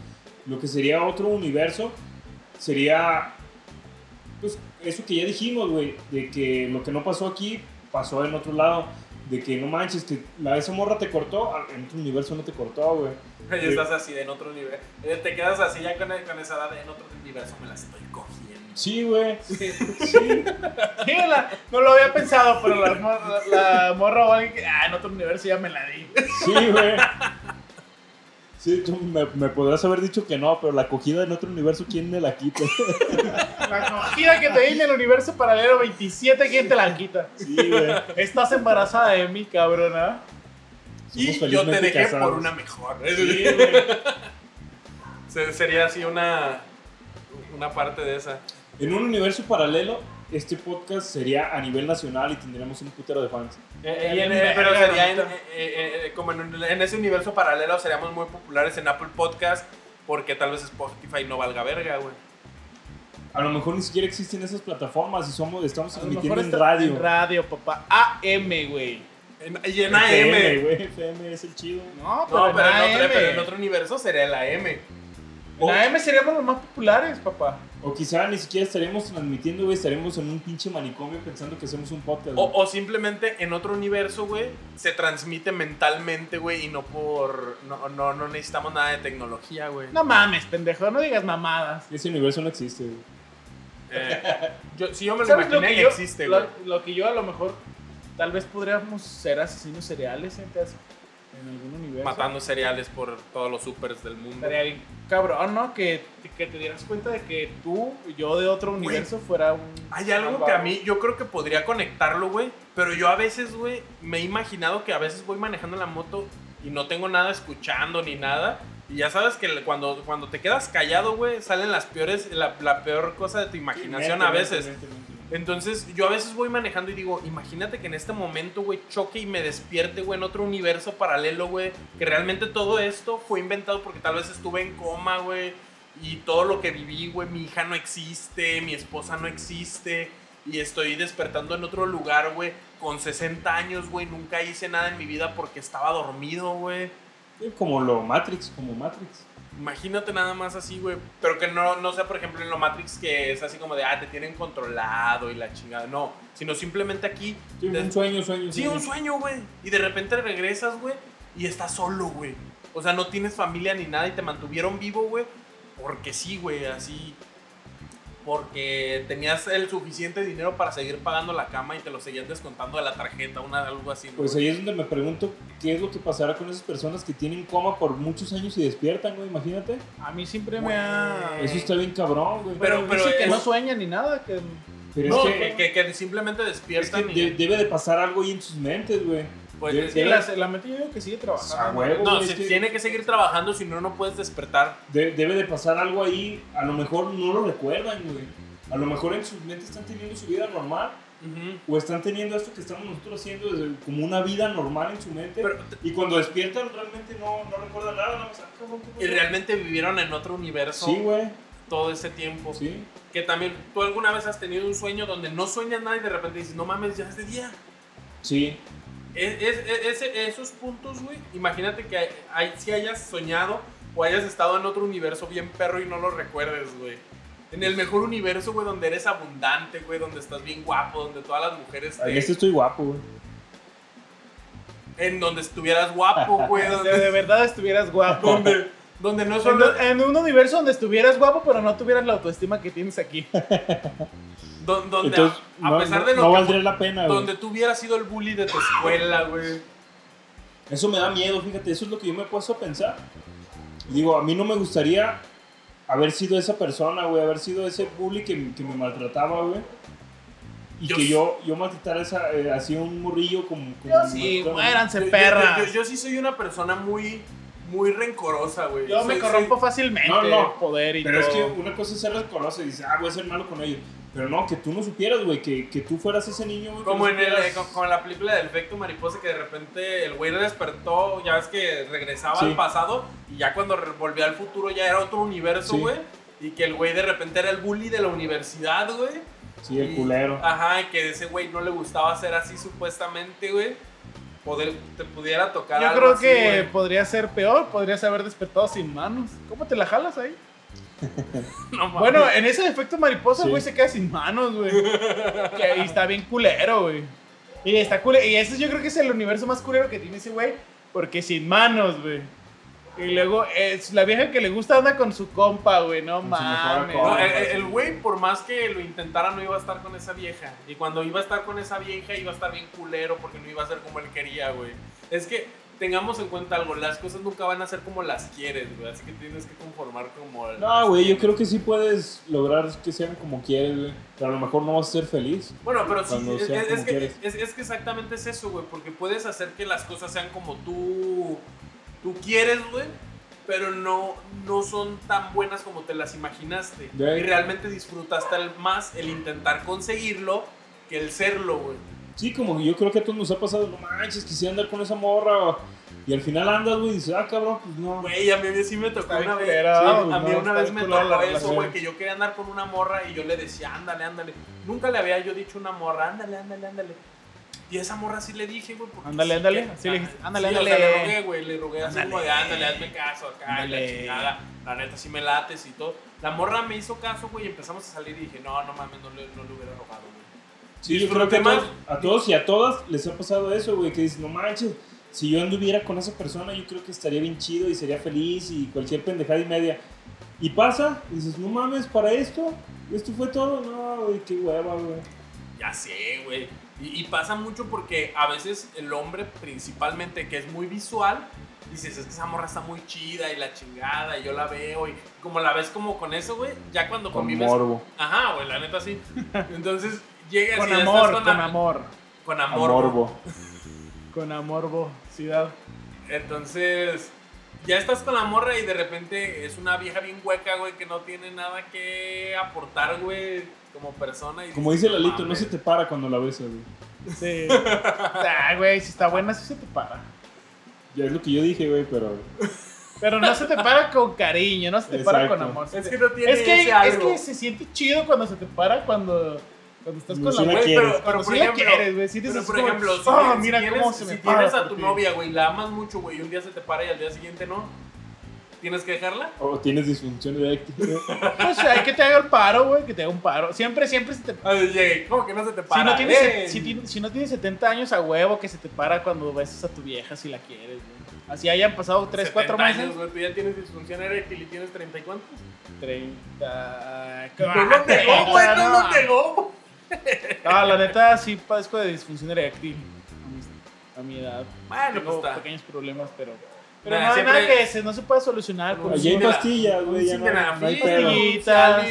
Lo que sería otro universo sería, pues, eso que ya dijimos, güey, de que lo que no pasó aquí pasó en otro lado. De que no manches, que la esa morra te cortó, en otro universo no te cortó, güey. Y estás así en otro universo. Te quedas así ya con, con esa edad en otro universo me la estoy cogiendo. Sí, güey. Sí. Sí. Sí, la- no lo había pensado, pero la, morra- la morra o alguien que, ah, en otro universo ya me la di. Sí, güey. Sí, tú me, me podrás haber dicho que no, pero la acogida en otro universo, ¿quién me la quita? Cogida que te di en el universo paralelo 27, ¿quién te la quita? Sí, güey. Estás embarazada de mí, cabrona. Y yo te dejé casados. por una mejor. Sí, Sería así una, una parte de esa. En un universo paralelo, este podcast sería a nivel nacional y tendríamos un putero de fans. Eh, Eh, pero sería en, eh, eh, eh, como en, un- en ese universo paralelo seríamos muy populares en Apple Podcast porque tal vez Spotify no valga verga, güey. A lo mejor ni siquiera existen esas plataformas y somos, estamos mejor en radio. En radio, papá. AM, güey. En, y en FM, AM. güey. FM es el chido. No, pero, No, pero en, en, otro, AM. pero en otro universo sería el AM. En AM seríamos los más populares, papá. O quizá ni siquiera estaremos transmitiendo, güey. Estaremos en un pinche manicomio pensando que hacemos un podcast. O, güey. o simplemente en otro universo, güey, se transmite mentalmente, güey, y no por... No, no, no necesitamos nada de tecnología, güey. No mames, pendejo, no digas mamadas. Ese universo no existe, güey. Eh, yo, si yo me lo ¿Sabes lo imaginé, que yo, existe, lo, güey. lo que yo a lo mejor, tal vez podríamos ser asesinos cereales en, en algún universo. Matando cereales por todos los supers del mundo. Estaría cabrón, ¿no? Que, que te dieras cuenta de que tú yo de otro universo fuera un... Hay algo que a mí, yo creo que podría conectarlo, güey. Pero yo a veces, güey, me he imaginado que a veces voy manejando la moto y no tengo nada escuchando ni nada. Y ya sabes que cuando, cuando te quedas callado, güey, salen las peores, la, la peor cosa de tu imaginación Mente, a veces. mente, mente. Entonces, yo a veces voy manejando y digo, imagínate que en este momento, güey, choque y me despierte, güey, en otro universo paralelo, güey, que realmente todo esto fue inventado porque tal vez estuve en coma, güey, y todo lo que viví, güey, mi hija no existe, mi esposa no existe, y estoy despertando en otro lugar, güey, con 60 años, güey, nunca hice nada en mi vida porque estaba dormido, güey. Sí, Como lo Matrix, como Matrix. Imagínate nada más así, güey. Pero que no, no sea, por ejemplo, en lo Matrix que es así como de, ah, te tienen controlado y la chingada. No, sino simplemente aquí. Sí, un sueño, sueño. Sí, un sueño, güey. Y de repente regresas, güey, y estás solo, güey. O sea, no tienes familia ni nada y te mantuvieron vivo, güey. Porque sí, güey, así. Porque tenías el suficiente dinero para seguir pagando la cama y te lo seguían descontando de la tarjeta, una, algo así. ¿no, Pues ahí es donde me pregunto qué es lo que pasará con esas personas que tienen coma por muchos años y despiertan, güey, imagínate. A mí siempre me ha... Eso está bien cabrón, güey. Pero- Pero, que es- no sueñan ni nada, que... Pero No, es que, que, simplemente es despiertan que y. de- debe de pasar algo ahí en sus mentes, güey. Pues, es- Sí, debe- la, la mente yo digo que sigue A trabajando. huevo. no, güey, se es que- tiene que seguir trabajando, si no, no puedes despertar. de- debe de pasar algo ahí. A lo mejor no lo recuerdan, güey. A lo mejor en sus mentes están teniendo su vida normal Ujú. o están teniendo esto que estamos nosotros haciendo desde- como una vida normal en su mente. Pero- y cuando despiertan realmente no, no recuerdan nada, ah, cabrón, ¿qué Y realmente vivieron en otro universo Sí, güey. todo ese tiempo. Sí. Que también, ¿tú alguna vez has tenido un sueño donde no sueñas nada y de repente dices, no mames, ya es de día? Sí. Es, es- es- ese- esos puntos, güey, imagínate que hay, si hayas soñado o hayas estado en otro universo bien perro y no lo recuerdes, güey. En el mejor universo, güey, donde eres abundante, güey, donde estás bien guapo, donde todas las mujeres te- En este estoy guapo, güey. En donde estuvieras guapo, güey, <laughs> De, donde, de verdad estuvieras guapo. donde, donde no En, solo... en un universo donde estuvieras guapo, pero no tuvieras la autoestima que tienes aquí. <laughs> don- donde Entonces, a, a no, pesar no- de lo no que... valdría la pena, güey. Donde tú hubieras sido el bully de tu escuela, güey. Eso me da miedo, fíjate, eso es lo que yo me he puesto a pensar. Digo, a mí no me gustaría haber sido esa persona, güey, haber sido ese bully que, que me maltrataba, güey. Y Yo que yo, yo maltratara esa, eh, así un morrillo como... como Yo sí, muéranse, Yo- yo- perras. Yo, yo- yo sí soy una persona muy, muy rencorosa, güey. Yo me corrompo soy- fácilmente. No, no. Poder y Pero es que una cosa es ser rencoroso y dices, ah, voy a ser malo con ellos. Pero no, que tú no supieras, güey, que, que tú fueras ese niño, güey. Como no en, el, eh, co- como en la película del efecto mariposa que de repente el güey despertó, ya ves que regresaba Sí. al pasado y ya cuando volvía al futuro ya era otro universo, Sí. güey. Y que el güey de repente era el bully de la universidad, güey. Sí, el Y- culero. Ajá, y que ese güey no le gustaba ser así supuestamente, güey. Poder, te pudiera tocar Yo algo creo así, que güey. podría ser peor, podrías haber despertado sin manos. ¿Cómo te la jalas ahí? <laughs> No mames. Bueno, en ese efecto mariposa, Sí. güey, se queda sin manos, güey. Y está bien culero, güey. Y está culero. Y ese yo creo que es el universo más culero que tiene ese güey. Porque sin manos, güey. Y luego es la vieja que le gusta anda con su compa, güey. No mames. No, el güey, por más que lo intentara, no iba a estar con esa vieja. Y cuando iba a estar con esa vieja, iba a estar bien culero porque no iba a ser como él quería, güey. Es que tengamos en cuenta algo: las cosas nunca van a ser como las quieres, güey. Así que tienes que conformar como. No, güey, yo creo que sí puedes lograr que sean como quieres, güey. Pero a lo mejor no vas a ser feliz. Bueno, pero sí, es, que, es, es que exactamente es eso, güey. Porque puedes hacer que las cosas sean como tú, tú quieres, güey. Pero no, no son tan buenas como te las imaginaste. Y realmente disfrutaste más el intentar conseguirlo que el serlo, güey. Sí, como que yo creo que a todos nos ha pasado, no manches, quisiera andar con esa morra. Y al final andas, güey, y dices, ah, cabrón, pues no. Güey, a mí sí me tocó una vez. culera, sí, pues, a mí no, una vez me tocó eso, güey, que yo quería andar con una morra y yo le decía, ándale, ándale. Nunca le había yo dicho una morra, ándale, ándale, ándale. Y a esa morra sí le dije, güey. porque Ándale, sí ándale, que- así le dijiste, ándale, sí, ándale. O sea, le rogué, güey, le rogué así Ándale. como de, ándale, hazme caso acá, y la Ándale. chingada. La neta, sí me lates y todo. La morra me hizo caso, güey, y empezamos a salir y dije, no, no mames, no le, no le hubiera rogado, güey. Sí, yo creo que a todos, a todos y a todas les ha pasado eso, güey, que dices, no manches, si yo anduviera con esa persona, yo creo que estaría bien chido y sería feliz y cualquier pendejada y media. Y pasa, y dices, no mames, para esto, esto fue todo, no, güey, qué hueva, güey. Ya sé, güey. Y, y pasa mucho porque a veces el hombre, principalmente, que es muy visual, dices, es que esa morra está muy chida y la chingada, y yo la veo, y como la ves como con eso, güey, ya cuando Con convives. morbo. Ajá, güey, la neta sí. Entonces llegas Con y ya amor, estás con con, am- amor. Con amor. güey. morbo. <laughs> Con amor, ciudad. Entonces, ya estás con la morra y de repente es una vieja bien hueca, güey, que no tiene nada que aportar, güey, como persona. Y Como dice Lalito, no mames". se te para cuando la besas, güey. Sí. <laughs> ah, güey, si está buena, sí se te para. Ya es lo que yo dije, güey, pero... Pero no se te para con cariño, no se te para con amor. Es que no tiene es que, ese es que se siente chido cuando se te para cuando, cuando estás No, con la. Güey, pero, pero Cuando por ejemplo, quieres, güey, pero así por ejemplo, si, "Ah, si mira tienes, cómo se me si para tienes a tu ti". novia, güey, la amas mucho, güey, y un día se te para y al día siguiente no, ¿tienes que dejarla? O tienes disfunción eréctil. Pues <laughs> hay que te haga el paro, güey, que te haga un paro. Siempre, siempre se te llegué, ¿cómo que no se te Si para? no, tienes, si, si no tienes 70 años a huevo, que se te para cuando besas a tu vieja si la quieres, güey. Así hayan pasado 3, 4 70 meses. años, güey, tú ya tienes disfunción eréctil y tienes 30 y cuántos. 30. No lo pegó, güey, no lo pegó. No, <laughs> la neta sí padezco de disfunción eréctil. a mi- A mi edad. Bueno, Tengo pues está. pequeños problemas, pero. Pero Nah, no hay siempre- nada que se, no se puede solucionar con Allí hay pastillas, güey, ya no, Sildenafil, no hay pedo. Pastillitas.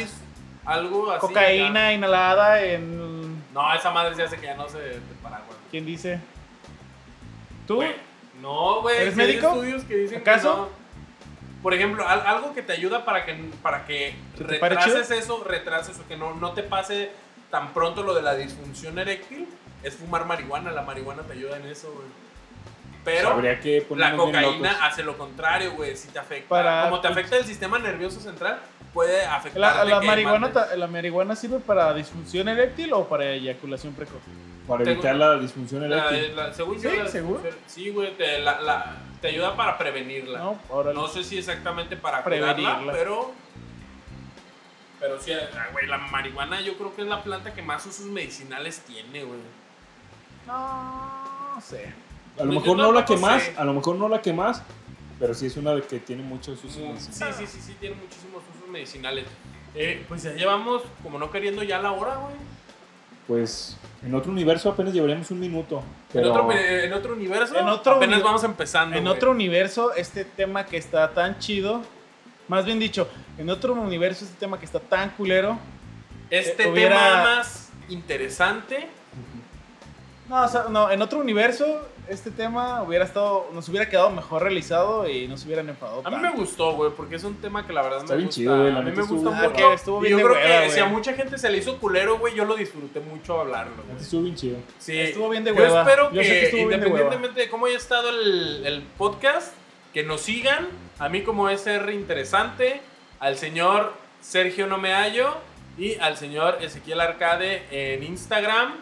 Algo así. cocaína inhalada en. ya. No, esa madre se hace que ya no se te para, güey. ¿Quién dice? ¿Tú? Güey, No, güey. ¿Eres sí hay médico? estudios que dicen ¿Acaso? que no. Por ejemplo, al- algo que te ayuda para que, para que ¿Que te pare retrases eso, retrases o que no, no te pase tan pronto lo de la disfunción eréctil, es fumar marihuana. La marihuana te ayuda en eso, güey. Pero que la cocaína hace lo contrario, güey. Si te afecta. Para- como te afecta el sistema nervioso central, puede afectar. ¿La, la marihuana, ta- ¿La marihuana sirve para disfunción eréctil o para eyaculación precoz? Para evitar la disfunción La- eréctil. la- según yo, ¿Sí? la ¿Seguro? disfunción- Sí, güey. Te, la- la- te ayuda para prevenirla. No, ahora No sé si exactamente para Prevenirla. curarla, pero. Pero sí, ah, güey, la marihuana yo creo que es la planta que más usos medicinales tiene, güey. No sé. A lo Yo mejor no la que más, a lo mejor no la que más, pero sí es una de que tiene muchos usos. Mu- medicinales. Sí, sí, sí, sí, tiene muchísimos usos medicinales. Eh, pues ya llevamos, como no queriendo, ya la hora, güey. Pues en otro universo apenas llevaríamos un minuto. En, Pero otro, eh, en otro universo, En otro apenas uni- vamos empezando. En güey. otro universo, este tema que está tan chido, más bien dicho, en otro universo, este tema que está tan culero, Este eh, hubiera- tema más interesante No, o sea, no, en otro universo, este tema hubiera estado, nos hubiera quedado mejor realizado y no se hubieran enfadado. A mí me gustó, güey, porque es un tema que la verdad Está me bien gusta. chido, güey, a mí me gusta estuvo- mucho. Ah, que estuvo y bien yo de creo hueva, que si a mucha gente se le hizo culero, güey, yo lo disfruté mucho hablarlo, güey. Estuvo bien chido. Sí, Estuvo bien de yo hueva. espero Yo que, sé que estuvo bien de independientemente de, cómo haya estado el, el podcast, que nos sigan. A mí como SR interesante, al señor Sergio No Me Hallo y al señor Ezequiel Arcade en Instagram.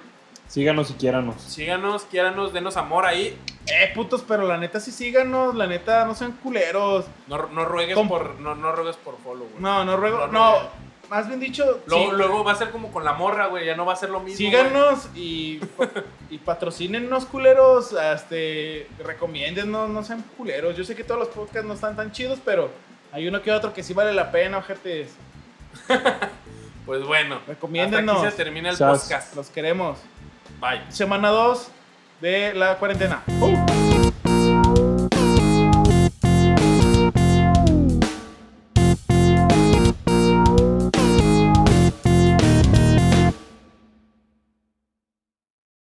Síganos si quiéranos. Síganos, quiéranos, denos amor ahí. Eh, putos, pero la neta sí síganos, la neta no sean culeros. No, no ruegues Com- por no, no ruegues por follow, güey. No, no ruego, No, no, no. Más bien dicho, Luego, sí, luego va a ser como con la morra, güey, ya no va a ser lo mismo. síganos y, y patrocínenos culeros, este, recomiéndennos, no sean culeros. Yo sé que todos los podcasts no están tan chidos, pero hay uno que otro que sí vale la pena, ojetes. <laughs> Pues bueno, hasta Recomiéndenos. aquí se termina el podcast. Los queremos. Bye. Semana 2 de la cuarentena. ¡Uh!